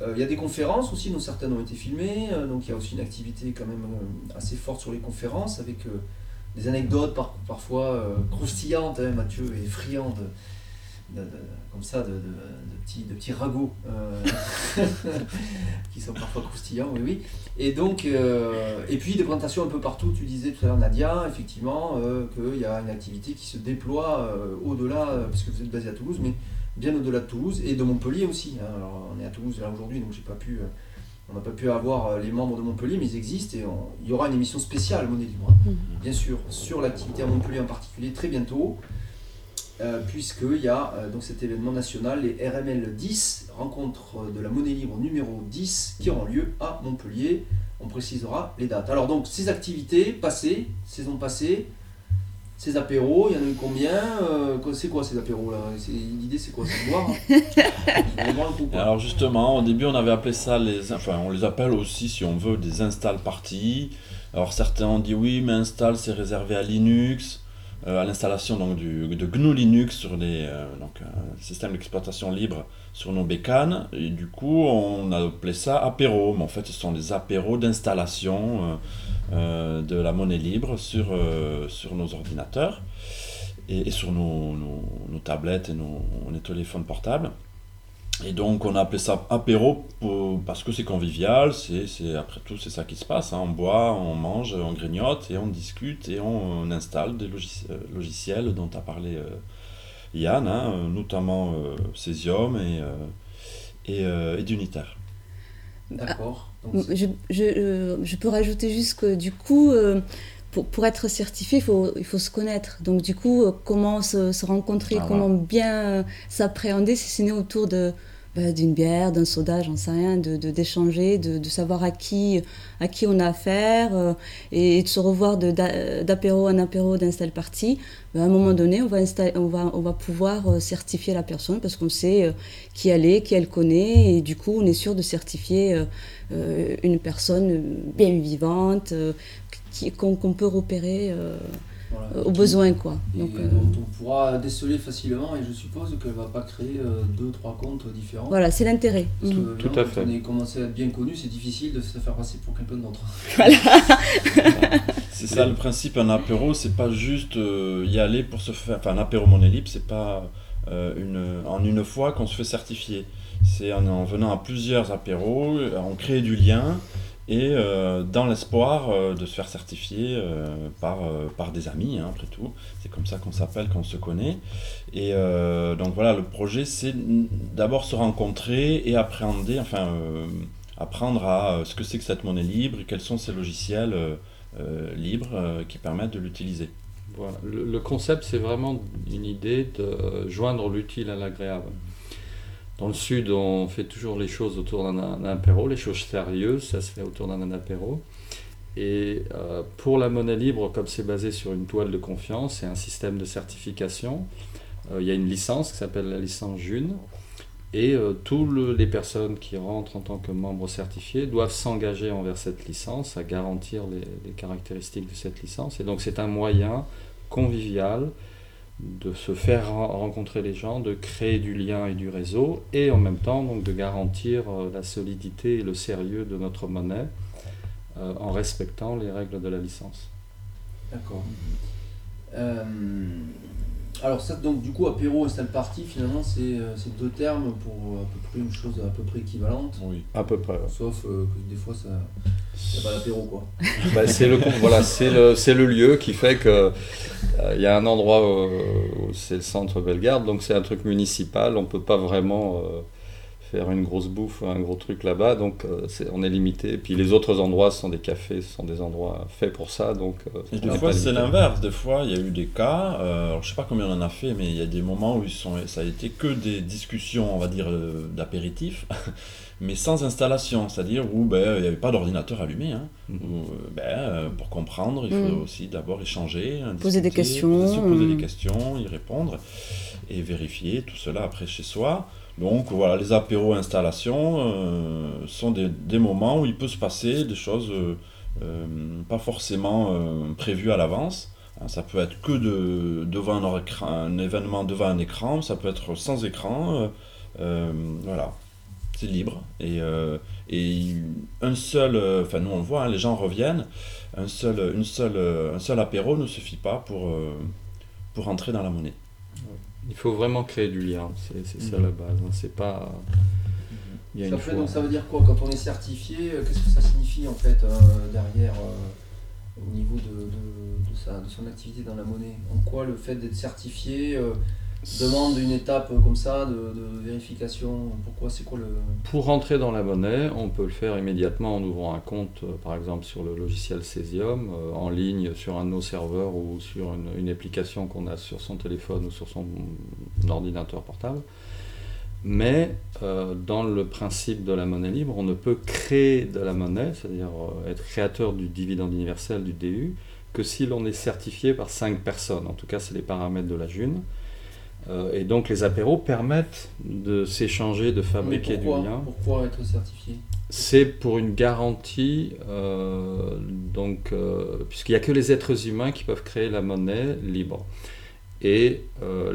Euh, il y a des conférences aussi, dont certaines ont été filmées, euh, donc il y a aussi une activité quand même euh, assez forte sur les conférences, avec des anecdotes par- parfois croustillantes, hein, Mathieu est friand de, comme ça, de, de- petits, de petits ragots qui sont parfois croustillants, oui, oui. Et donc, et puis des présentations un peu partout, tu disais tout à l'heure Nadia, effectivement, qu'il y a une activité qui se déploie au-delà, euh, parce que vous êtes basé à Toulouse, mais bien au-delà de Toulouse et de Montpellier aussi. hein. Alors, on est à Toulouse là aujourd'hui, donc j'ai pas pu, euh, on n'a pas pu avoir euh, les membres de Montpellier, mais ils existent et on- il y aura une émission spéciale Monnaie Libre, hein, Mhm. bien sûr, sur l'activité à Montpellier en particulier très bientôt, euh, puisqu'il y a euh, donc cet événement national, les RML 10, rencontre de la Monnaie Libre numéro 10, qui auront lieu à Montpellier. On précisera les dates. Alors donc ces activités passées, saison passée, ces apéros, il y en a eu combien euh, C'est quoi ces apéros là? L'idée c'est quoi? C'est de boire hein? Coup, quoi. alors justement, au début, on avait appelé ça les, enfin, on les appelle aussi, si on veut, des install parties. Alors certains ont dit oui, mais install c'est réservé à Linux, à l'installation de GNU Linux sur les, euh, donc système d'exploitation libre sur nos bécanes. Et du coup, on a appelé ça apéro, mais en fait, ce sont des apéros d'installation euh, euh, de la monnaie libre sur, euh, sur nos ordinateurs et, sur nos, nos- nos tablettes et nos, nos téléphones portables. Et donc on a appelé ça apéro pour- parce que c'est convivial, c'est, c'est- après tout c'est ça qui se passe, hein. on boit, on mange, on grignote et on discute et on, on installe des logis- euh, logiciels dont a parlé euh, Yann, hein, notamment euh, Cesium et, euh, et, euh, et d'Unitaire. D'accord. C'est- Je, je, je peux rajouter juste que du coup, euh, pour, pour être certifié, il faut, il faut se connaître. Donc du coup, euh, comment se, se rencontrer, Ah, comment bien euh, s'appréhender, si ce n'est autour de bah, d'une bière, d'un soda, j'en sais rien, de de- d'échanger, de, de, savoir à qui, à qui on a affaire, euh, et, de se revoir d'apéro en apéro, d'install party. Bah, à un moment donné, on va, on va, on va pouvoir certifier la personne parce qu'on sait euh, qui elle est, qui elle connaît, et du coup, on est sûr de certifier euh, une personne bien vivante, qu'on peut repérer euh, voilà. euh, au besoin. Quoi. Et Donc, euh, dont on pourra déceler facilement et je suppose qu'elle va pas créer euh, deux, trois comptes différents. voilà, c'est l'intérêt. Mhm. Tout à fait. Quand on est commencé à être bien connu, c'est difficile de se faire passer pour quelqu'un d'autre. C'est ça le principe, un apéro, c'est pas juste euh, y aller pour se faire. Enfin, un apéro monnaie libre, c'est pas euh, une, en une fois qu'on se fait certifier. C'est en, en venant à plusieurs apéros, euh, on crée du lien et euh, dans l'espoir euh, de se faire certifier euh, par, par des amis, hein, après tout. C'est comme ça qu'on s'appelle quand on se connaît. Et donc voilà, le projet, c'est d'abord se rencontrer et appréhender, enfin, apprendre à ce que c'est que cette monnaie libre et quels sont ces logiciels. libres qui permettent de l'utiliser. Voilà. Le, concept, c'est vraiment une idée de joindre l'utile à l'agréable. Dans le sud, on fait toujours les choses autour d'un apéro, les choses sérieuses, ça se fait autour d'un apéro. Et euh, pour la monnaie libre, comme c'est basé sur une toile de confiance et un système de certification, euh, il y a une licence qui s'appelle la licence June. Et euh, toutes les personnes qui rentrent en tant que membres certifiés doivent s'engager envers cette licence, à garantir les caractéristiques de cette licence. Et donc c'est un moyen convivial de se faire ren- rencontrer les gens, de créer du lien et du réseau, et en même temps donc de garantir euh, la solidité et le sérieux de notre monnaie euh, en respectant les règles de la licence. D'accord. Euh, alors ça, donc du coup, apéro et install party, finalement, c'est euh, c'est deux termes pour à peu près une chose à peu près équivalente. Oui. À peu près. ouais. Sauf euh, que des fois, ça n'y a pas quoi. Bah, c'est le voilà, c'est le c'est le lieu qui fait que euh, il y a un endroit euh, où c'est le centre Bellegarde, donc c'est un truc municipal. On peut pas vraiment euh, faire une grosse bouffe, un gros truc là-bas, donc euh, on est limité. Et puis les autres endroits ce sont des cafés, ce sont des endroits faits pour ça, donc. euh, Et des fois, c'est l'inverse. Des fois, il y a eu des cas, euh, alors, je sais pas combien on en a fait, mais il y a des moments où ils sont, ça a été que des discussions, on va dire, euh, d'apéritif, mais sans installation. C'est-à-dire où ben, il n'y avait pas d'ordinateur allumé. Hein, Mhm. où, euh, ben, euh, pour comprendre, il faut Mhm. aussi d'abord échanger, hein, Poser des questions, poser- se poser des questions, y répondre et vérifier tout cela après chez soi. Donc voilà, les apéros installations euh, sont des, moments où il peut se passer des choses euh, euh, pas forcément prévues à l'avance. Hein, Ça peut être que de, devant un, écran- événement devant un écran, ça peut être sans écran. voilà, c'est libre. Et, un seul, enfin nous on le voit, hein, les gens reviennent. Un seul, une apéro ne suffit pas pour entrer dans la monnaie. Il faut vraiment créer du lien, c'est ça Mhm. la base. hein. C'est pas. Il y a Ça, une fait, fois. donc, ça veut dire quoi quand on est certifié euh, Qu'est-ce que ça signifie en fait euh, derrière euh, au niveau de, de, de sa- de son activité dans la monnaie? En quoi le fait d'être certifié euh, demande une étape comme ça de, vérification Pourquoi C'est quoi le. Pour rentrer dans la monnaie, on peut le faire immédiatement en ouvrant un compte, euh, par exemple sur le logiciel Cesium, euh, en ligne sur un de nos serveurs ou sur une, application qu'on a sur son téléphone ou sur son ordinateur portable. Mais euh, dans le principe de la monnaie libre, on ne peut créer de la monnaie, c'est-à-dire être créateur du dividende universel du DU, que si l'on est certifié par cinq personnes. En tout cas, c'est les paramètres de la JUN. Euh, et donc les apéros permettent de s'échanger, de Mais fabriquer du lien. pourquoi être certifié? C'est pour une garantie, euh, donc, euh, puisqu'il n'y a que les êtres humains qui peuvent créer la monnaie libre. Et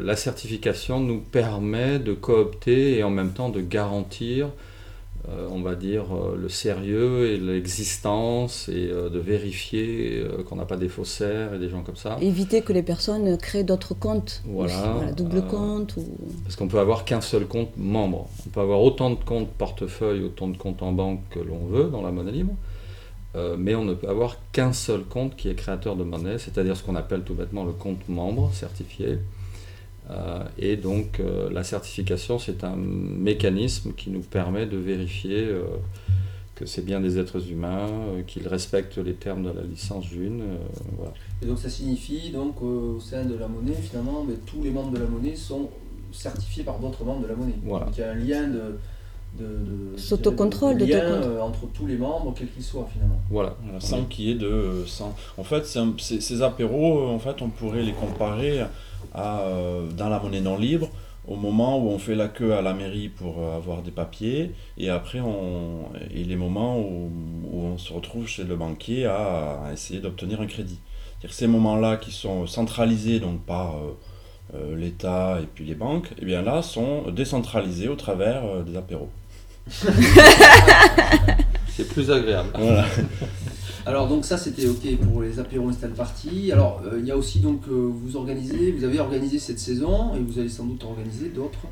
la certification nous permet de coopter et en même temps de garantir, on va dire, euh, le sérieux et l'existence et euh, de vérifier euh, qu'on n'a pas des faussaires et des gens comme ça. Éviter que les personnes créent d'autres comptes. Voilà, aussi, double euh, compte. Ou... Parce qu'on peut avoir qu'un seul compte membre. On peut avoir autant de comptes portefeuille, autant de comptes en banque que l'on veut dans la monnaie libre, euh, mais on ne peut avoir qu'un seul compte qui est créateur de monnaie, c'est-à-dire ce qu'on appelle tout bêtement le compte membre certifié. Euh, et donc euh, la certification, c'est un mécanisme qui nous permet de vérifier euh, que c'est bien des êtres humains, euh, qu'ils respectent les termes de la licence euh, voilà. Et donc ça signifie donc euh, au sein de la monnaie, finalement, mais tous les membres de la monnaie sont certifiés par d'autres membres de la monnaie. Voilà. Donc il y a un lien de. de, de- S'autocontrôle, de lien d'autocontrôle. euh, entre tous les membres, quels qu'ils soient finalement. Voilà. Sans qu'il y ait de. Sans... En fait, un- ces apéros, en fait, on pourrait les comparer à, euh, dans la monnaie non libre, au moment où on fait la queue à la mairie pour euh, avoir des papiers, et après, on... et les moments où, où on se retrouve chez le banquier à, à essayer d'obtenir un crédit. Ces moments-là qui sont centralisés donc par euh, l'État et puis les banques, et bien là, sont décentralisés au travers euh, des apéros. C'est plus agréable. Voilà. Alors donc ça c'était ok pour les apéros install party. Alors euh, il y a aussi donc euh, vous organisez, vous avez organisé cette saison et vous allez sans doute organiser d'autres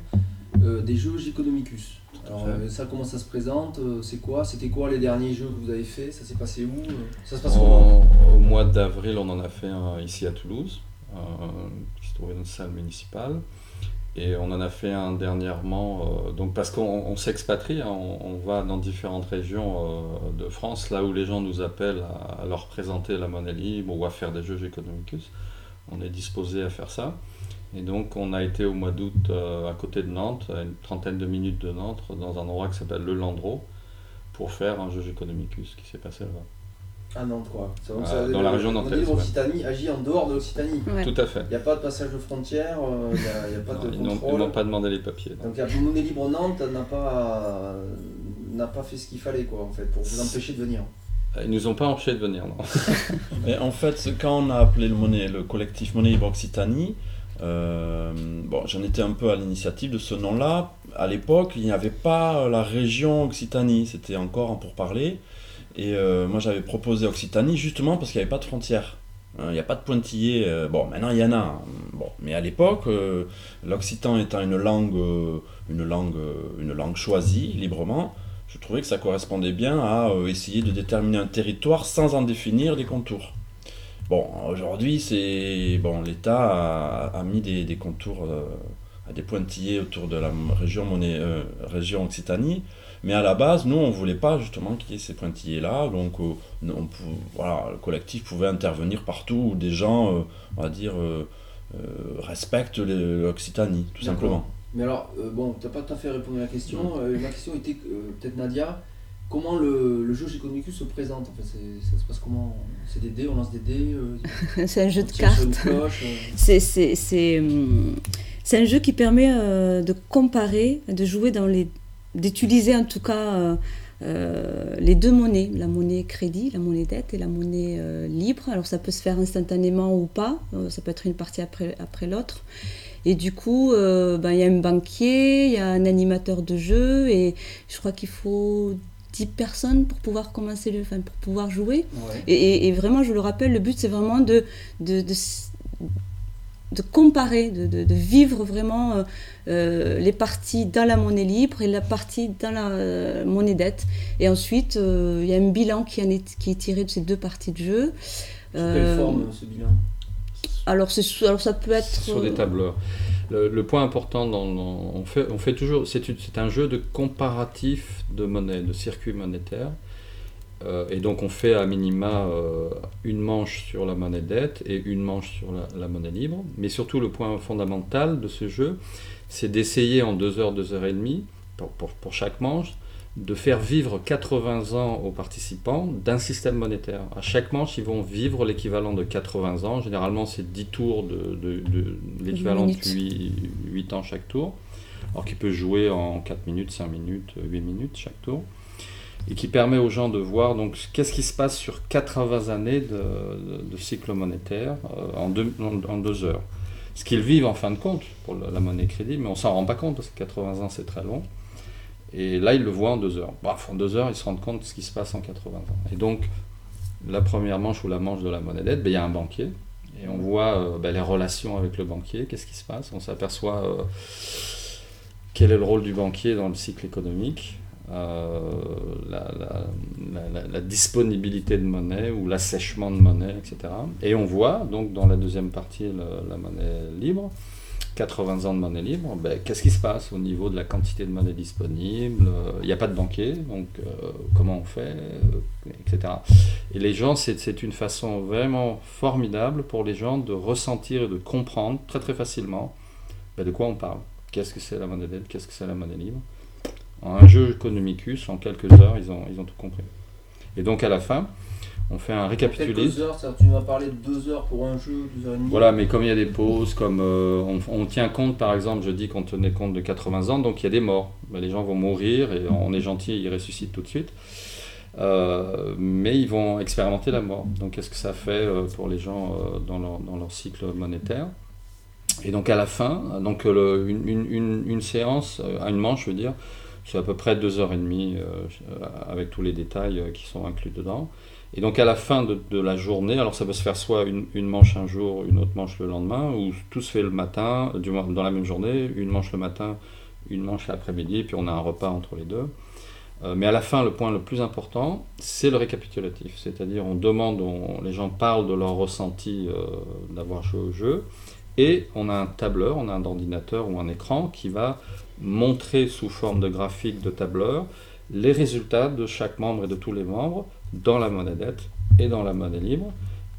euh, des jeux Geconomicus. Alors ça comment ça se présente C'est quoi C'était quoi les derniers jeux que vous avez fait Ça s'est passé où Ça se passe En- au mois d'avril, on en a fait un ici à Toulouse, qui se trouve dans une salle municipale. Et on en a fait un dernièrement, euh, donc parce qu'on on s'expatrie, hein, on, va dans différentes régions euh, de France, là où les gens nous appellent à, à leur présenter la monnaie libre ou à faire des jeux Economicus. On est disposé à faire ça. Et donc on a été au mois d'août euh, à côté de Nantes, à une trentaine de minutes de Nantes, dans un endroit qui s'appelle Le Landreau, pour faire un jeu Economicus qui s'est passé là-bas. Ah Nantes quoi. Donc, ça- dans la région nantaise, modèle ouais. Occitanie agit en dehors de l'Occitanie. Ouais. Tout à fait. Il n'y a pas de passage de frontière, euh, il n'y a, il y a pas Non, de ils n'ont- pas demandé les papiers. non. Donc la monnaie libre Nantes n'a pas n'a pas fait ce qu'il fallait quoi en fait pour vous empêcher de venir. Ils nous ont pas empêché de venir, non. Mais en fait, quand on a appelé le, monnaie, le collectif Monnaie Libre Occitanie, Euh, bon, j'en étais un peu à l'initiative de ce nom-là. À l'époque, il n'y avait pas la région Occitanie, c'était encore en pourparler. Et euh, moi, j'avais proposé Occitanie justement parce qu'il n'y avait pas de frontières. Hein, Il n'y a pas de pointillés. euh, bon, maintenant il y en a. hein. Bon, mais à l'époque, euh, l'occitan étant une langue, une langue, une langue choisie librement, je trouvais que ça correspondait bien à essayer de déterminer un territoire sans en définir les contours. Bon, aujourd'hui, c'est bon, l'État a, mis des, contours, à des pointillés autour de la région, Moné- euh, région Occitanie, mais à la base, nous, on voulait pas justement qu'il y ait ces pointillés-là, donc euh, on voilà, le collectif pouvait intervenir partout où des gens, euh, on va dire, euh, euh, respectent l'Occitanie, tout simplement. Mais alors, euh, bon, tu n'as pas tout à fait répondu à la question. Euh, ma question était, euh, peut-être Nadia, comment le, le jeu chez Economicus se présente? En fait c'est- Ça se passe comment? C'est des dés, on lance des dés euh, C'est un jeu de cartes. cloche, euh, C'est, c'est, un jeu qui permet euh, de comparer, de jouer dans les, d'utiliser en tout cas euh, euh, les deux monnaies, la monnaie crédit, la monnaie dette et la monnaie libre. Alors ça peut se faire instantanément ou pas, ça peut être une partie après, après l'autre. Et du coup, euh, ben, il y a un banquier, il y a un animateur de jeu et je crois qu'il faut 10 personnes pour pouvoir commencer le, enfin, pour pouvoir jouer. ouais. Et, et- et vraiment, je le rappelle, le but, c'est vraiment de, de, de, s- de comparer, de, de- de vivre vraiment euh, euh, les parties dans la monnaie libre et la partie dans la euh, monnaie dette. Et ensuite, euh, il y a un bilan qui, en est, qui est tiré de ces deux parties de jeu. Quelle forme ce bilan? alors, c'est sous- alors, ça peut être... sur des tableurs. Le, le point important, dans, dans- on, fait, on fait toujours, c'est un jeu de comparatif de monnaie, de circuit monétaire. Euh, et donc on fait à minima euh, une manche sur la monnaie dette et une manche sur la, la monnaie libre. Mais surtout le point fondamental de ce jeu, c'est d'essayer en deux heures, deux heures et demie, pour, pour- pour chaque manche, de faire vivre 80 ans aux participants d'un système monétaire. À chaque manche, ils vont vivre l'équivalent de 80 ans. Généralement, c'est 10 tours de, de- de- l'équivalent de minutes. 8, 8 ans chaque tour. Alors qu'il peut jouer en 4 minutes, 5 minutes, 8 minutes chaque tour. Et qui permet aux gens de voir donc qu'est-ce qui se passe sur 80 années de, cycle monétaire euh, en, deux, heures. Ce qu'ils vivent en fin de compte pour la, monnaie crédit, mais on s'en rend pas compte parce que 80 ans c'est très long. Et là, ils le voient en deux heures. Bref, en deux heures, ils se rendent compte de ce qui se passe en 80 ans. Et donc, la première manche ou la manche de la monnaie dette, ben, il y a un banquier. Et on voit euh, ben, les relations avec le banquier, qu'est-ce qui se passe. On s'aperçoit euh, quel est le rôle du banquier dans le cycle économique, euh, la, disponibilité de monnaie ou l'assèchement de monnaie, etc. Et on voit, donc, dans la deuxième partie, la monnaie libre, 80 ans de monnaie libre, ben, qu'est-ce qui se passe au niveau de la quantité de monnaie disponible? Il n'y a pas de banquier, donc euh, comment on fait, euh, etc. Et les gens, c'est une façon vraiment formidable pour les gens de ressentir et de comprendre très très facilement ben, de quoi on parle. Qu'est-ce que c'est la monnaie dette, qu'est-ce que c'est la monnaie libre? En un jeu Economicus, en quelques heures, ils ont, ils ont tout compris. Et donc à la fin, on fait un récapitulé. Heures, tu nous as parlé de deux heures pour un jeu, deux heures et demie. Voilà, mais comme il y a des pauses, comme euh, on, on tient compte, par exemple, je dis qu'on tenait compte de 80 ans, donc il y a des morts. Ben, les gens vont mourir et on est gentil, ils ressuscitent tout de suite. Euh, mais ils vont expérimenter la mort. Donc qu'est-ce que ça fait euh, pour les gens dans, leur, dans leur cycle monétaire? Et donc à la fin, donc le- une, une- une- une séance, une manche, je veux dire, c'est à peu près deux heures et demie euh, avec tous les détails euh, qui sont inclus dedans. Et donc à la fin de, de la journée, alors ça peut se faire soit une, une manche un jour, une autre manche le lendemain, ou tout se fait le matin, du dans la même journée, une manche le matin, une manche l'après-midi, puis on a un repas entre les deux. Euh, mais à la fin, le point le plus important, c'est le récapitulatif. C'est-à-dire on demande, on- les gens parlent de leur ressenti d'avoir joué au jeu, et on a un tableur, on a un ordinateur ou un écran qui va montrer sous forme de graphique de tableur les résultats de chaque membre et de tous les membres dans la monnaie dette et dans la monnaie libre.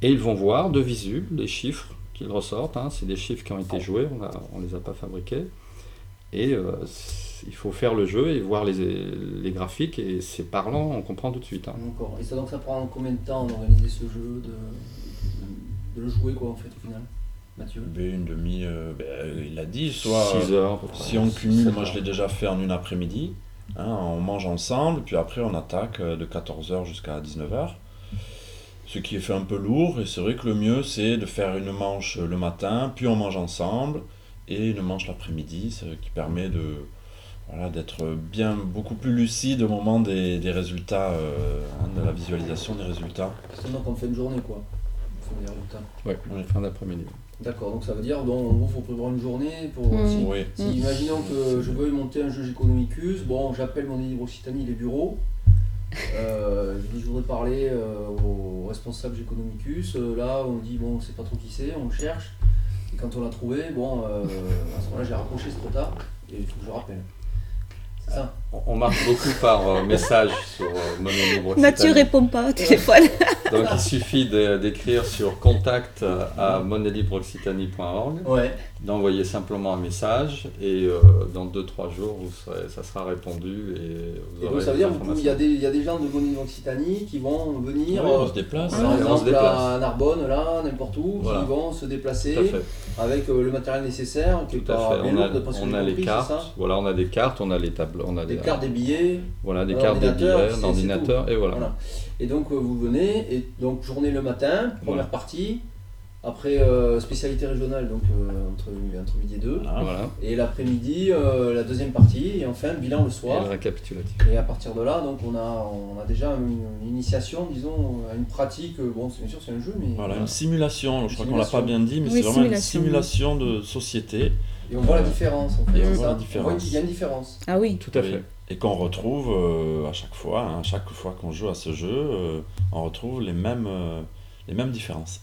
Et ils vont voir de visu les chiffres qu'ils ressortent. hein. C'est des chiffres qui ont été joués, on ne les a pas fabriqués. Et euh, il faut faire le jeu et voir les, graphiques, et c'est parlant, on comprend tout de suite. hein. Et ça, donc ça prend combien de temps d'organiser ce jeu, de, de le jouer quoi en fait au final? Mathieu une demi, euh, ben, il a dit, soit. 6 heures à peu près. Si on cumule, moi je heures. l'ai déjà fait en une après-midi. Hein, on mange ensemble, puis après on attaque euh, de 14h jusqu'à 19h. ce qui est fait un peu lourd. Et c'est vrai que le mieux, c'est de faire une manche le matin, puis on mange ensemble, et une manche l'après-midi, ce qui permet de voilà, d'être bien beaucoup plus lucide au moment des, des résultats, euh, hein, de la visualisation des résultats. Donc on fait une journée quoi. On fait des résultats. Ouais, fin d'après-midi. D'accord, donc ça veut dire donc il faut prévoir une journée pour. Mm. Si, Oui. si, imaginons que je veuille monter un jeu Economicus, bon j'appelle mon livre Occitanie les bureaux. Euh, je dis je voudrais parler euh, au responsable Economicus. Euh, là on dit bon on sait pas trop qui c'est, on le cherche. Et quand on l'a trouvé, bon euh, à ce moment-là j'ai raccroché, c'est trop tard. Et il faut que je rappelle. C'est ça? On- marche beaucoup par euh, message sur euh, Monolibre Occitanie. Mathieu répond pas au téléphone. Donc il suffit d'écrire sur contact euh, à monolibreoccitanie.org, Ouais. d'envoyer simplement un message et euh, dans 2-3 jours vous serez- ça sera répondu et vous Et aurez donc ça veut dire qu'il y, a des- il y a des gens de Bonnie Occitanie qui vont venir. Oui, on se déplace. Par Ouais, on se exemple, déplace. à Narbonne, là, n'importe où, Voilà. qui vont se déplacer avec euh, le matériel nécessaire, qui Tout à fait. On a, on les cartes, voilà, on a des cartes, on a les tableaux, on a Des des, cartes, des billets, voilà, des cartes, des billets, c'est- un c'est ordinateur et voilà. Voilà. Et donc euh, vous venez, et donc journée le matin, première Voilà. partie, après euh, spécialité régionale, donc euh, entre, entre midi et deux, Voilà. Voilà. et l'après-midi, euh, la deuxième partie, et enfin bilan le Et soir. le récapitulatif. Et à partir de là, donc on a, on a déjà une, une initiation, disons, à une pratique. euh, Bon, c'est- bien sûr, c'est un jeu, mais Voilà, une simulation, je crois qu'on l'a pas Simulation. bien dit, mais Oui, c'est vraiment une simulation. simulation de société et on voit la différence. En fait, Et on voit ça. la différence. voit qu'il y a une différence. Ah oui. Tout à Oui. fait. Et qu'on retrouve euh, à chaque fois, hein, chaque fois qu'on joue à ce jeu, euh, on retrouve les mêmes, euh, les mêmes différences,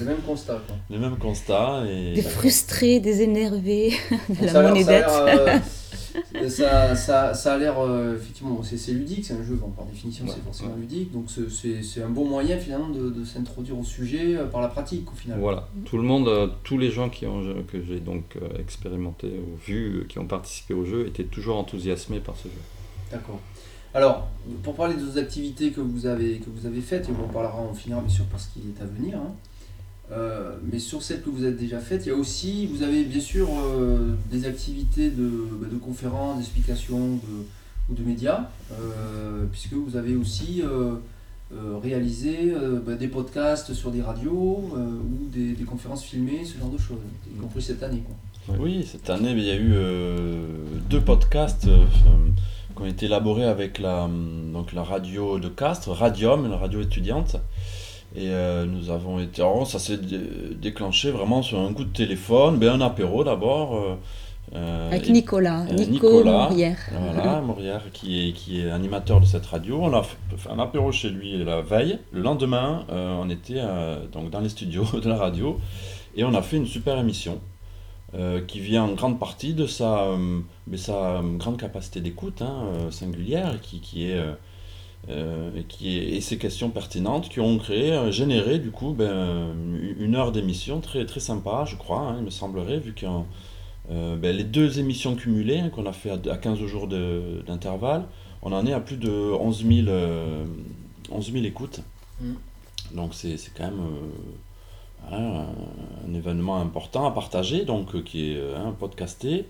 Le même constat. Quoi. les mêmes constats. Et... Des frustrés, des énervés, de la monnaie dette. ça, ça, ça a l'air euh, effectivement, c'est ludique, c'est un jeu, bon, par définition Ouais, c'est forcément ouais. ludique, donc c'est- un bon moyen finalement de, de s'introduire au sujet euh, par la pratique au final. Voilà, tout le monde, euh, tous les gens qui ont, que j'ai donc euh, expérimenté ou vu, qui ont participé au jeu, étaient toujours enthousiasmés par ce jeu. D'accord. Alors, pour parler des autres activités que vous avez, que vous avez faites, et on en parlera, on finira bien sûr parce qu'il est à venir, hein, euh, mais sur celles que vous avez déjà faites, il y a aussi, vous avez bien sûr euh, des activités de, bah, de conférences, d'explications de- ou de médias, euh, puisque vous avez aussi euh, euh, réalisé euh, bah, des podcasts sur des radios euh, ou des, des conférences filmées, ce genre de choses, y compris cette année. Quoi. Oui, cette année, il y a eu euh, deux podcasts euh, qui ont été élaborés avec la, hum, donc la radio de Castres, Radium, la radio étudiante. Et euh, nous avons été. alors, ça s'est dé- déclenché vraiment sur un coup de téléphone, ben, un apéro d'abord. euh, euh, Avec Nicolas, Nico Nicolas. Mourière. Voilà, Maurière, qui est, qui est animateur de cette radio. On a fait un apéro chez lui la veille. Le lendemain, euh, on était donc dans les studios de la radio et on a fait une super émission euh, qui vient en grande partie de sa, euh, mais sa euh, grande capacité d'écoute hein, singulière qui, qui est. euh, et, qui et ces questions pertinentes qui ont créé, euh, généré du coup ben, une heure d'émission très, très sympa, je crois, hein, il me semblerait, vu que euh, ben, les deux émissions cumulées hein, qu'on a fait à, à 15 jours d'intervalle, on en est à plus de 11 000, euh, 11 000 écoutes. Mm. Donc c'est quand même euh, un, un événement important à partager, donc qui est euh, hein, podcasté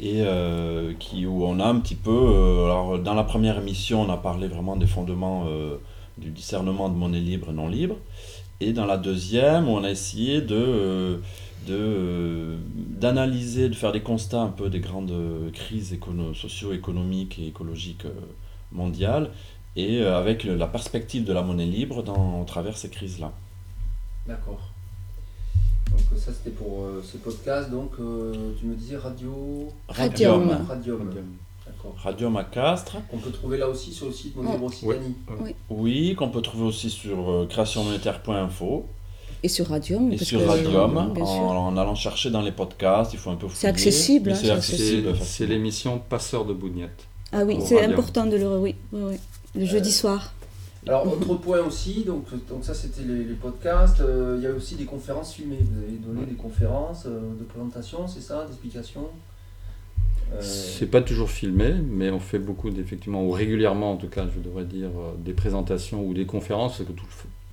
et euh, qui, où on a un petit peu, euh, alors dans la première émission on a parlé vraiment des fondements euh, du discernement de monnaie libre et non libre, et dans la deuxième on a essayé de, euh, de, d'analyser, de faire des constats un peu des grandes crises écono- socio-économiques et écologiques mondiales, et avec la perspective de la monnaie libre dans, au travers ces crises-là. D'accord. Donc euh, ça c'était pour euh, ce podcast, donc euh, tu me disais radio... Radium. Radium. D'accord. Radium à Castres. On peut trouver là aussi sur le site Monnaie Oh. Occitanie. Oui, qu'on peut trouver aussi sur euh, créationmonétaire.info Et sur Radium. et parce sur que- Radium en, allant chercher dans les podcasts. Il faut un peu C'est fouiller, accessible, hein, c'est accessible. C'est l'émission Passeur de Bougnette. Ah oui, c'est important de le. Oui, oui, oui. Le jeudi soir. Alors autre point aussi, donc, donc ça c'était les, les podcasts, euh, il y a aussi des conférences filmées. Vous avez donné des conférences euh, de présentation, c'est ça, d'explication Euh, C'est pas toujours filmé, mais on fait beaucoup, d'effectivement, ou régulièrement en tout cas, je devrais dire, des présentations ou des conférences, parce que tout,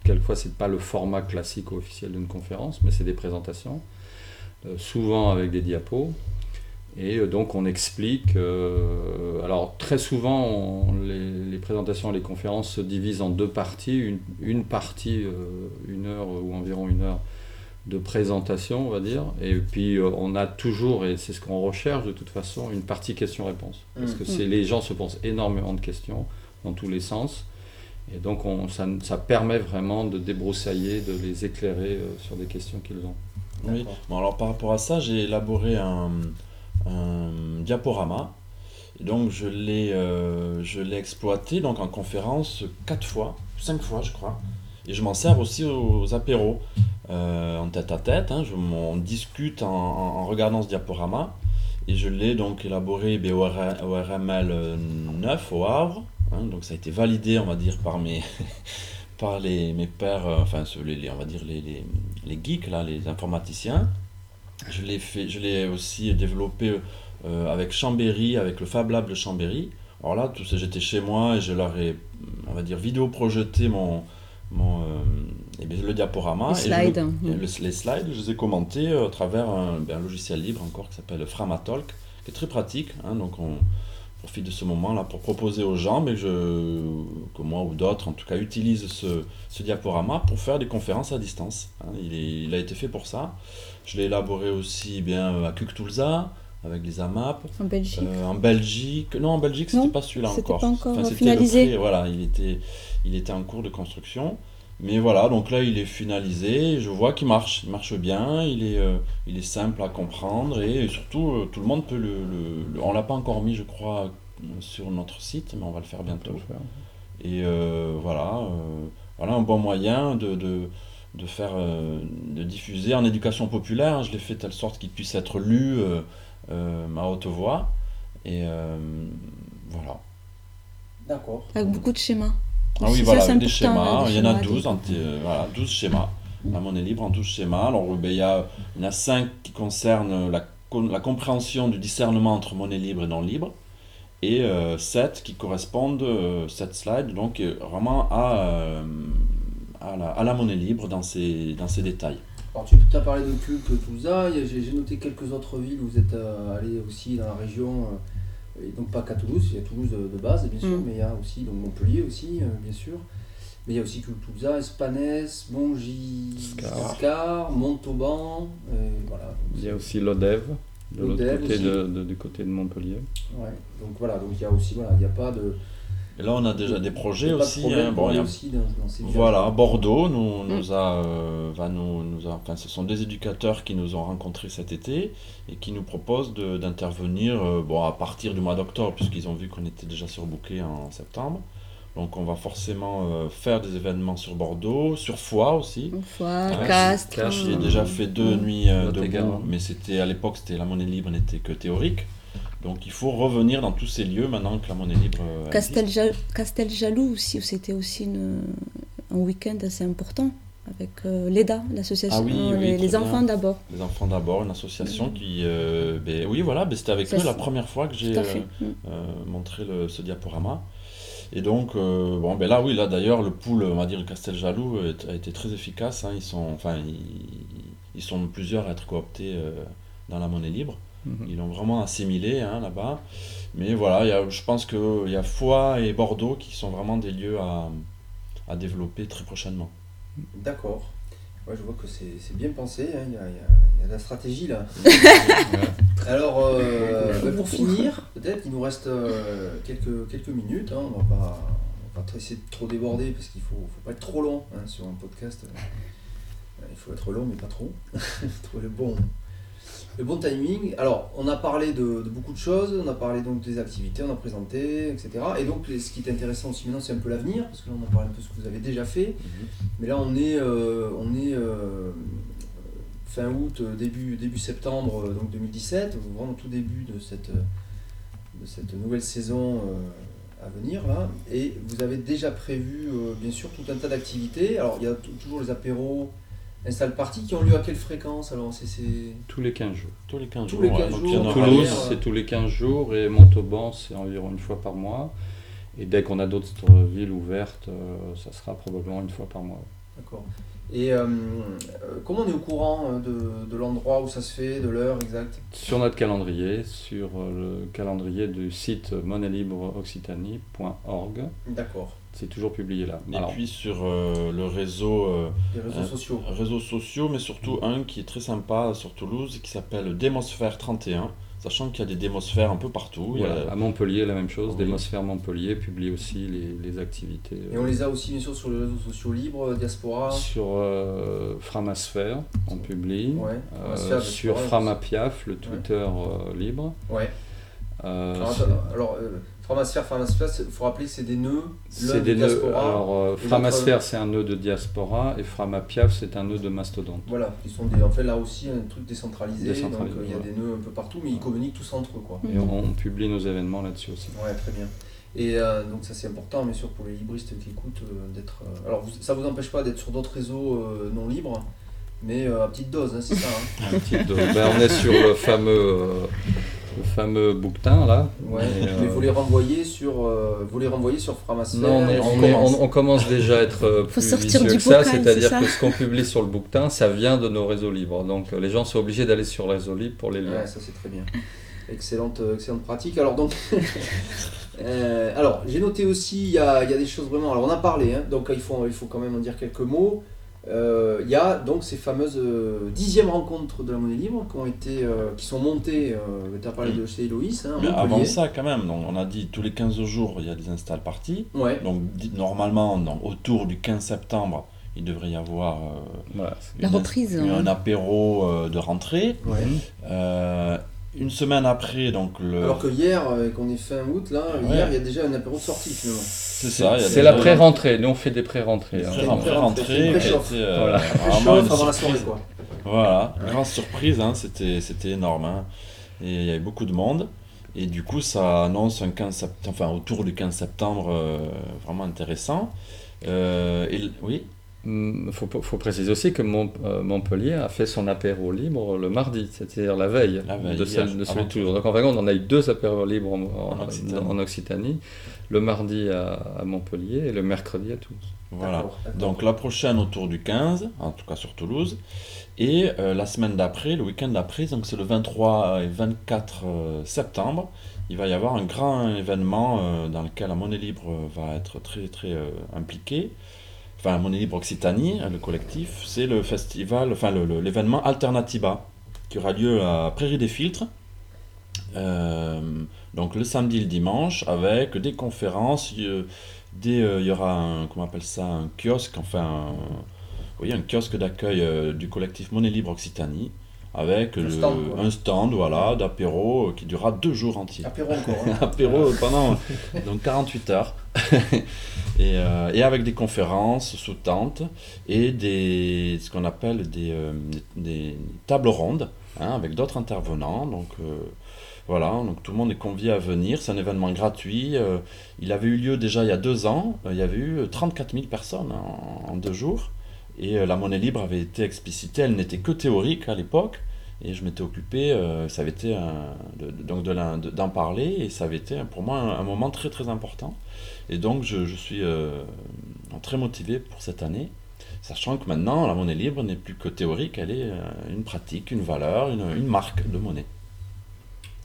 quelquefois c'est pas le format classique ou officiel d'une conférence, mais c'est des présentations, souvent avec des diapos. Et euh, donc on explique, euh, alors très souvent on- les, les présentations et les conférences se divisent en deux parties, une, une partie, euh, une heure ou environ une heure de présentation on va dire, et puis euh, on a toujours, et c'est ce qu'on recherche de toute façon, une partie questions-réponses. Parce que Mm. c'est, les gens se posent énormément de questions dans tous les sens, et donc on, ça, ça permet vraiment de débroussailler, de les éclairer euh, sur des questions qu'ils ont. Oui. Bon, alors par rapport à ça, j'ai élaboré un, un diaporama. Donc je l'ai euh, je l'ai exploité donc en conférence quatre fois, cinq fois je crois. Et je m'en sers aussi aux apéros, euh, en tête à tête. hein. Je, on discute en, regardant ce diaporama. Et je l'ai donc élaboré ben, au, RML 9 au Havre. hein. donc ça a été validé, on va dire, par mes, par les, mes euh, enfin les, on va dire les, les geeks, là, les informaticiens. Je l'ai fait, je l'ai aussi développé euh, avec Chambéry, avec le Fab Lab de Chambéry. Alors là, tout ça, j'étais chez moi et je leur ai, on va dire, vidéo projeté mon, mon, euh, eh bien, le diaporama. Les je slides. et Mm. le- les slides, je les ai commentés euh, à travers un, ben, un logiciel libre encore qui s'appelle Framatalk, qui est très pratique. hein, donc on profite de ce moment-là pour proposer aux gens, mais je, que moi ou d'autres en tout cas utilisent ce, ce diaporama pour faire des conférences à distance. hein. il, est- il a été fait pour ça. Je l'ai élaboré aussi bien euh, à Kuktulza, avec les AMAP, En Belgique. euh, en Belgique. Non, en Belgique, c'était pas celui-là encore. pas encore c'était le finalisé. pré- voilà, il était, il était en cours de construction. Mais voilà, donc là, il est finalisé. Je vois qu'il marche. Il marche bien. Il est, euh, il est simple à comprendre. Et surtout, euh, tout le monde peut le. le- le- on l'a pas encore mis, je crois, sur notre site, mais on va le faire bientôt. Et euh, voilà, euh, voilà un bon moyen de, de, de faire, euh, de diffuser en éducation populaire. Je l'ai fait de telle sorte qu'il puisse être lu euh, euh, à haute voix. Et euh, voilà. D'accord. Avec beaucoup de schémas. Ah oui, voilà, ça, avec des schémas. des Il y en a schémas, 12, des- en euh, voilà, 12 schémas. La monnaie libre en 12 schémas. Alors, ben, il, y a, il y en a 5 qui concernent la, la compréhension du discernement entre monnaie libre et non libre. Et 7 qui correspondent, 7 slides, donc euh, vraiment à, euh, à, la, à la monnaie libre dans ses, dans ses détails. Alors tu as parlé de Cuc, a- j'ai noté quelques autres villes où vous êtes euh, allé aussi dans la région, euh, et donc pas qu'à Toulouse, il y a Toulouse de, de base bien sûr, Mm. mais il y a aussi donc Montpellier aussi euh, bien sûr, mais il y a aussi Toulouse, Espanès, Bongy, Scar. Montauban, voilà. Il y a aussi de l'autre L'Odève côté de, de- du côté de Montpellier. Ouais, donc voilà, donc il y a aussi voilà, il n'y a pas de, Et là, on a déjà des projets de aussi. problème hein. pour Bon, il y aller a- aussi dans, dans. Voilà, Bordeaux nous, nous a, euh, va nous, nous a, enfin, ce sont des éducateurs qui nous ont rencontrés cet été et qui nous proposent de- d'intervenir euh, bon, à partir du mois d'octobre, puisqu'ils ont vu qu'on était déjà surbooké en septembre. Donc on va forcément euh, faire des événements sur Bordeaux, sur Foix aussi. Fois, Ouais, Castres. Cache, J'ai déjà fait deux nuits euh, Lot et debout, mais c'était à l'époque, c'était la monnaie libre n'était que théorique. Donc il faut revenir dans tous ces lieux maintenant que la monnaie libre euh, Casteljaloux aussi, c'était aussi une- un week-end assez important avec euh, l'EDA, l'association Ah oui, oui, les, enfants d'abord. Les enfants d'abord, une association qui... euh, ben, oui, voilà, ben, c'était avec Ça, eux la première fois que j'ai euh. Mm. euh, montré le- ce diaporama. Et donc, euh, bon, ben là, oui, là d'ailleurs, le pool, on va dire, le Casteljaloux a été très efficace. hein. ils, sont, enfin, ils, ils sont plusieurs à être cooptés euh, dans la monnaie libre. Mhm. Ils l'ont vraiment assimilé hein, là-bas. Mais voilà, il y a- je pense qu'il y a Foix et Bordeaux qui sont vraiment des lieux à, à développer très prochainement. D'accord. Ouais, je vois que c'est bien pensé, hein, il y, a, il y a- il y a de la stratégie là. Alors, euh, bah, pour finir, peut-être, il nous reste euh, quelques, quelques minutes. hein, on va pas, on va pas essayer de trop déborder parce qu'il faut, faut pas être trop long hein, sur un podcast. Euh, il faut être long, mais pas trop. Trouver le bon, le bon timing. Alors, on a parlé de, de beaucoup de choses. On a parlé donc des activités, on a présenté, etc. Et donc, ce qui est intéressant aussi maintenant, c'est un peu l'avenir parce que là, on a parlé un peu de ce que vous avez déjà fait. Mais là, on est, euh, on est euh, fin août, début, début septembre euh, donc 2017, vraiment tout début de cette, de cette nouvelle saison euh, à venir. Là. Et vous avez déjà prévu, bien sûr, tout un tas d'activités. Alors, il y a toujours les apéros, install party qui ont lieu à quelle fréquence Alors, c'est. Tous les 15 jours. Tous les 15 Tous jours. les ouais, 15 donc jours, Toulouse, dire, c'est tous les 15 jours et Montauban, c'est environ une fois par mois. Et dès qu'on a d'autres villes ouvertes, euh, ça sera probablement une fois par mois. D'accord. Et euh, comment on est au courant euh, de, de l'endroit où ça se fait, de l'heure exacte? Sur notre calendrier, sur euh, le calendrier du site monnaie-libre-occitanie.org. D'accord. C'est toujours publié là. Et Alors, puis sur euh, le réseau, euh, Les réseaux euh, sociaux. réseaux sociaux, mais surtout un qui est très sympa sur Toulouse, qui s'appelle Démosphère 31, sachant qu'il y a des démosphères un peu partout. Il y a- voilà, à Montpellier, la même chose. Oui. Démosphère Montpellier publie aussi les, les activités. Et on les a aussi bien sûr sur les réseaux sociaux libres, euh, Diaspora. Sur euh, Framasphère, on publie. Ouais. Euh, sur Framapiaf, le Twitter euh, libre. Ouais. Euh, Alors, euh, Framasphère, Framasphère, il faut rappeler que c'est des nœuds. c'est L'un de des nœuds. Diaspora. Alors, euh, Framasphère, c'est un nœud de diaspora et Framapiaf, c'est un nœud de mastodonte. Voilà, ils sont des, en fait là aussi un truc décentralisé, Décentralisé, donc euh, il y a des nœuds un peu partout, mais ils communiquent tous entre eux quoi. Et on, on publie nos événements là-dessus aussi. Ouais, très bien. Et euh, donc ça c'est important, bien sûr, pour les libristes qui écoutent, euh, d'être... euh, alors vous- ça vous empêche pas d'être sur d'autres réseaux euh, non libres, mais euh, à petite dose, hein, c'est ça. hein. Un petit dose. Ben, on est sur le fameux, euh, le fameux bouquetin là. Ouais, Mais, mais euh, vous les renvoyez sur, euh, vous les renvoyez sur Framasphère. Non, on, commence. on- on commence déjà à être euh, Faut plus sortir vicieux du que ça, c'est-à-dire que ce qu'on publie sur le bouquetin, ça vient de nos réseaux libres. Donc euh, les gens sont obligés d'aller sur les réseaux libres pour les lire. Ouais, ça c'est très bien. Excellente, excellente pratique. Alors donc, euh, alors j'ai noté aussi, il y a, il y a des choses vraiment. Alors on a parlé, hein, donc il faut, il faut quand même en dire quelques mots. Euh, Il y a donc ces fameuses euh, dixièmes rencontres de la monnaie libre qui ont été, euh, qui sont montées. Euh, tu as parlé de chez Héloïse, hein, Mais avant ça, quand même, donc, on a dit tous les 15 jours, il y a des install parties. Ouais. Donc, normalement, donc, autour du 15 septembre, il devrait y avoir euh, Voilà. La une- reprise. hein. un apéro euh, de rentrée. ouais. Euh, une semaine après, donc le. Alors que hier, euh, qu'on est fin août, là, Ouais. hier il y a déjà un apéro de sortie finalement. c'est ça. il y a C'est la pré-rentrée. Nous on fait des pré-rentrées. hein. pré- Pré- pré-rentrée pré- euh, Voilà. vraiment Chauffe une avant la surprise. soirée quoi. Voilà, grande surprise, hein, c'était, c'était énorme. hein. Et il y avait beaucoup de monde. Et du coup, ça annonce un 15 septembre, enfin autour du 15 septembre, euh, vraiment intéressant. Euh, et, oui, Il faut, faut préciser aussi que Mont- euh, Montpellier a fait son apéro libre le mardi, c'est-à-dire la veille, La veille, de, celle, de celui de Toulouse. Donc en fin de compte, on a eu deux apéros libres en, en- En Occitanie. en Occitanie, le mardi à, à Montpellier et le mercredi à Toulouse. voilà. Donc la prochaine autour du 15, en tout cas sur Toulouse. Et euh, la semaine d'après, le week-end d'après, donc c'est le 23 et 24 euh, septembre, il va y avoir un grand événement euh, dans lequel la monnaie libre va être très très euh, impliquée. Enfin, monnaie libre Occitanie, hein, le collectif, c'est le festival, enfin l'événement Alternatiba qui aura lieu à Prairie des Filtres. Euh, donc le samedi et le dimanche avec des conférences, euh, euh, il y aura un, comment on appelle ça, un kiosque, enfin un, oui, un kiosque d'accueil euh, du collectif Monnaie Libre Occitanie avec Un le- stand, quoi. un stand voilà, d'apéro qui durera deux jours entiers. Apéro encore. hein. apéro pendant donc 48 heures. et, euh, et avec des conférences sous tente et des, ce qu'on appelle des, euh, des, tables rondes hein, avec d'autres intervenants. Donc euh, voilà, donc tout le monde est convié à venir. C'est un événement gratuit. euh, il avait eu lieu déjà il y a deux ans. Euh, il y avait eu 34 000 personnes en, deux jours. Et euh, la monnaie libre avait été explicitée. Elle n'était que théorique à l'époque. Et je m'étais occupé, euh, ça avait été un- de, donc d'en parler, et ça avait été pour moi un moment très très important. Et donc je, je suis euh, très motivé pour cette année, sachant que maintenant la monnaie libre n'est plus que théorique, elle est euh, une pratique, une valeur, une, une marque de monnaie.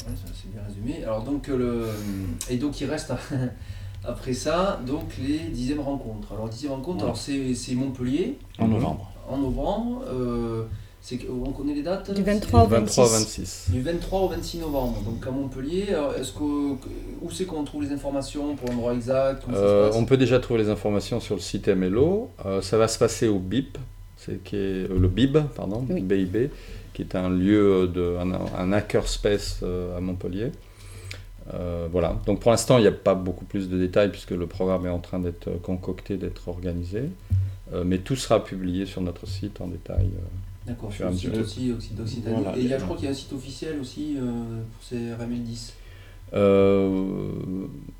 Ouais, c'est bien résumé. Alors donc le et donc il reste après ça donc les dixièmes rencontres. Alors dixième rencontre, Ouais. alors c'est Montpellier En novembre. en novembre. euh, on connaît les dates Du 23 au C'est 23-26. Du 23 au 26 novembre, donc à Montpellier. Alors, Est-ce que où c'est qu'on trouve les informations pour l'endroit exact Euh, on peut déjà trouver les informations sur le site MLO. Euh, ça va se passer au BIP, c'est qui est, euh, le BIB, pardon, Oui. BIB, qui est un lieu de un, un hackerspace euh, à Montpellier. Euh, voilà. Donc pour l'instant, il n'y a pas beaucoup plus de détails puisque le programme est en train d'être concocté, d'être organisé. Euh, mais tout sera publié sur notre site en détail. D'accord, sur le site mesure. aussi Occ- d'Occitanie. Voilà. Et il y a, je crois qu'il y a un site officiel aussi euh, pour ces RML 10. Euh,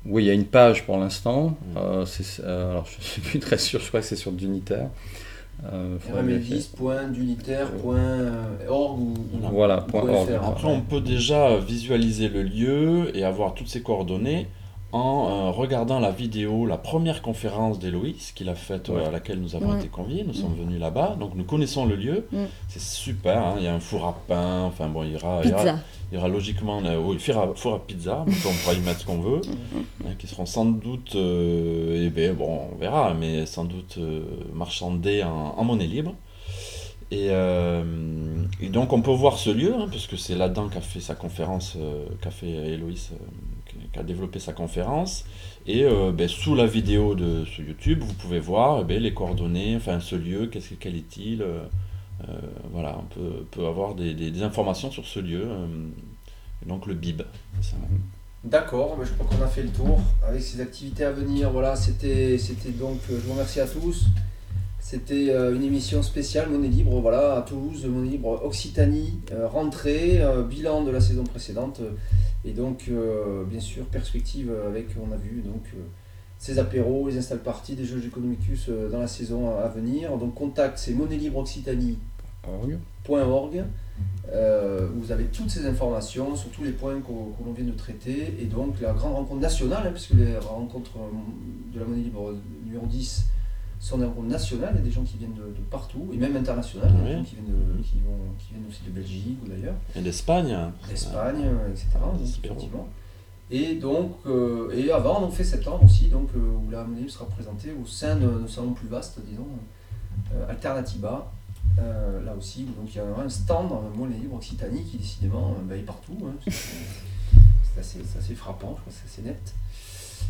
oui, il y a une page pour l'instant. Mm. Euh, euh, alors, je ne suis plus très sûr, je crois que c'est sur Dunitaire. Euh, faudrait vérifier. rml10.dunitaire.org ou, Voilà, ou point org. Après, on peut déjà visualiser le lieu et avoir toutes ses coordonnées en euh, regardant la vidéo, la première conférence d'Héloïse qu'il a faite, euh, à laquelle nous avons Ouais. été conviés. Nous sommes venus là-bas, donc nous connaissons le lieu. Mm. C'est super, hein, il y a un four à pain, enfin bon, il y aura, il y aura- Pizza. il y aura logiquement euh, oui, four, à, four à pizza, on pourra y mettre ce qu'on veut, hein, qui seront sans doute, euh, eh ben, bon, on verra, mais sans doute euh, marchandés en, en monnaie libre. Et, euh, et donc on peut voir ce lieu, hein, parce que c'est là-dedans qu'a fait sa conférence, euh, qu'a fait Héloïse, euh, qui- a développé sa conférence. Et euh, ben, sous la vidéo de ce YouTube, vous pouvez voir eh ben, les coordonnées, enfin ce lieu, qu'est-ce que- quel est-il euh, euh, Voilà, on peut, avoir des, des- informations sur ce lieu. donc le BIB. D'accord, ben, je crois qu'on a fait le tour avec ces activités à venir. Voilà, c'était donc, je vous remercie à tous. C'était euh, une émission spéciale Monnaie Libre, voilà, à Toulouse, Monnaie Libre Occitanie, euh, rentrée, euh, bilan de la saison précédente, et donc, bien sûr, perspective avec, on a vu, donc, ces apéros, les install parties des Jeux Economicus dans la saison à venir. Donc, contact, c'est monnaie libre Occitanie Orgue. .org. Euh, vous avez toutes ces informations sur tous les points que l'on vient de traiter. Et donc la grande rencontre nationale, hein, puisque les rencontres de la monnaie libre numéro 10 sont des rencontres nationales. Il y a des gens qui viennent de, de partout, et même internationales. Il y a des gens qui viennent, de- qui, vont- qui viennent aussi de Belgique ou d'ailleurs, Et d'Espagne, euh, etc. donc, effectivement. Et donc, euh, et avant, on fait septembre aussi, donc, euh, où la monnaie libre sera présentée au sein de nos salons plus vastes, disons, euh, Alternativa, euh, là aussi, où donc il y aura un stand libre Occitanie qui décidément bah, est partout. hein. C'est assez, frappant, je crois que c'est assez net.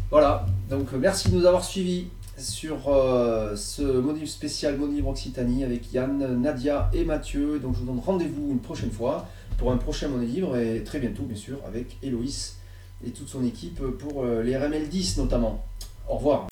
Voilà, donc merci de nous avoir suivis sur euh, ce monnaie spécial libre Occitanie avec Yann, Nadia et Mathieu. Donc je vous donne rendez-vous une prochaine fois pour un prochain monnaie libre et très bientôt bien sûr avec Héloïse et toute son équipe pour euh, les RML 10 notamment. Au revoir.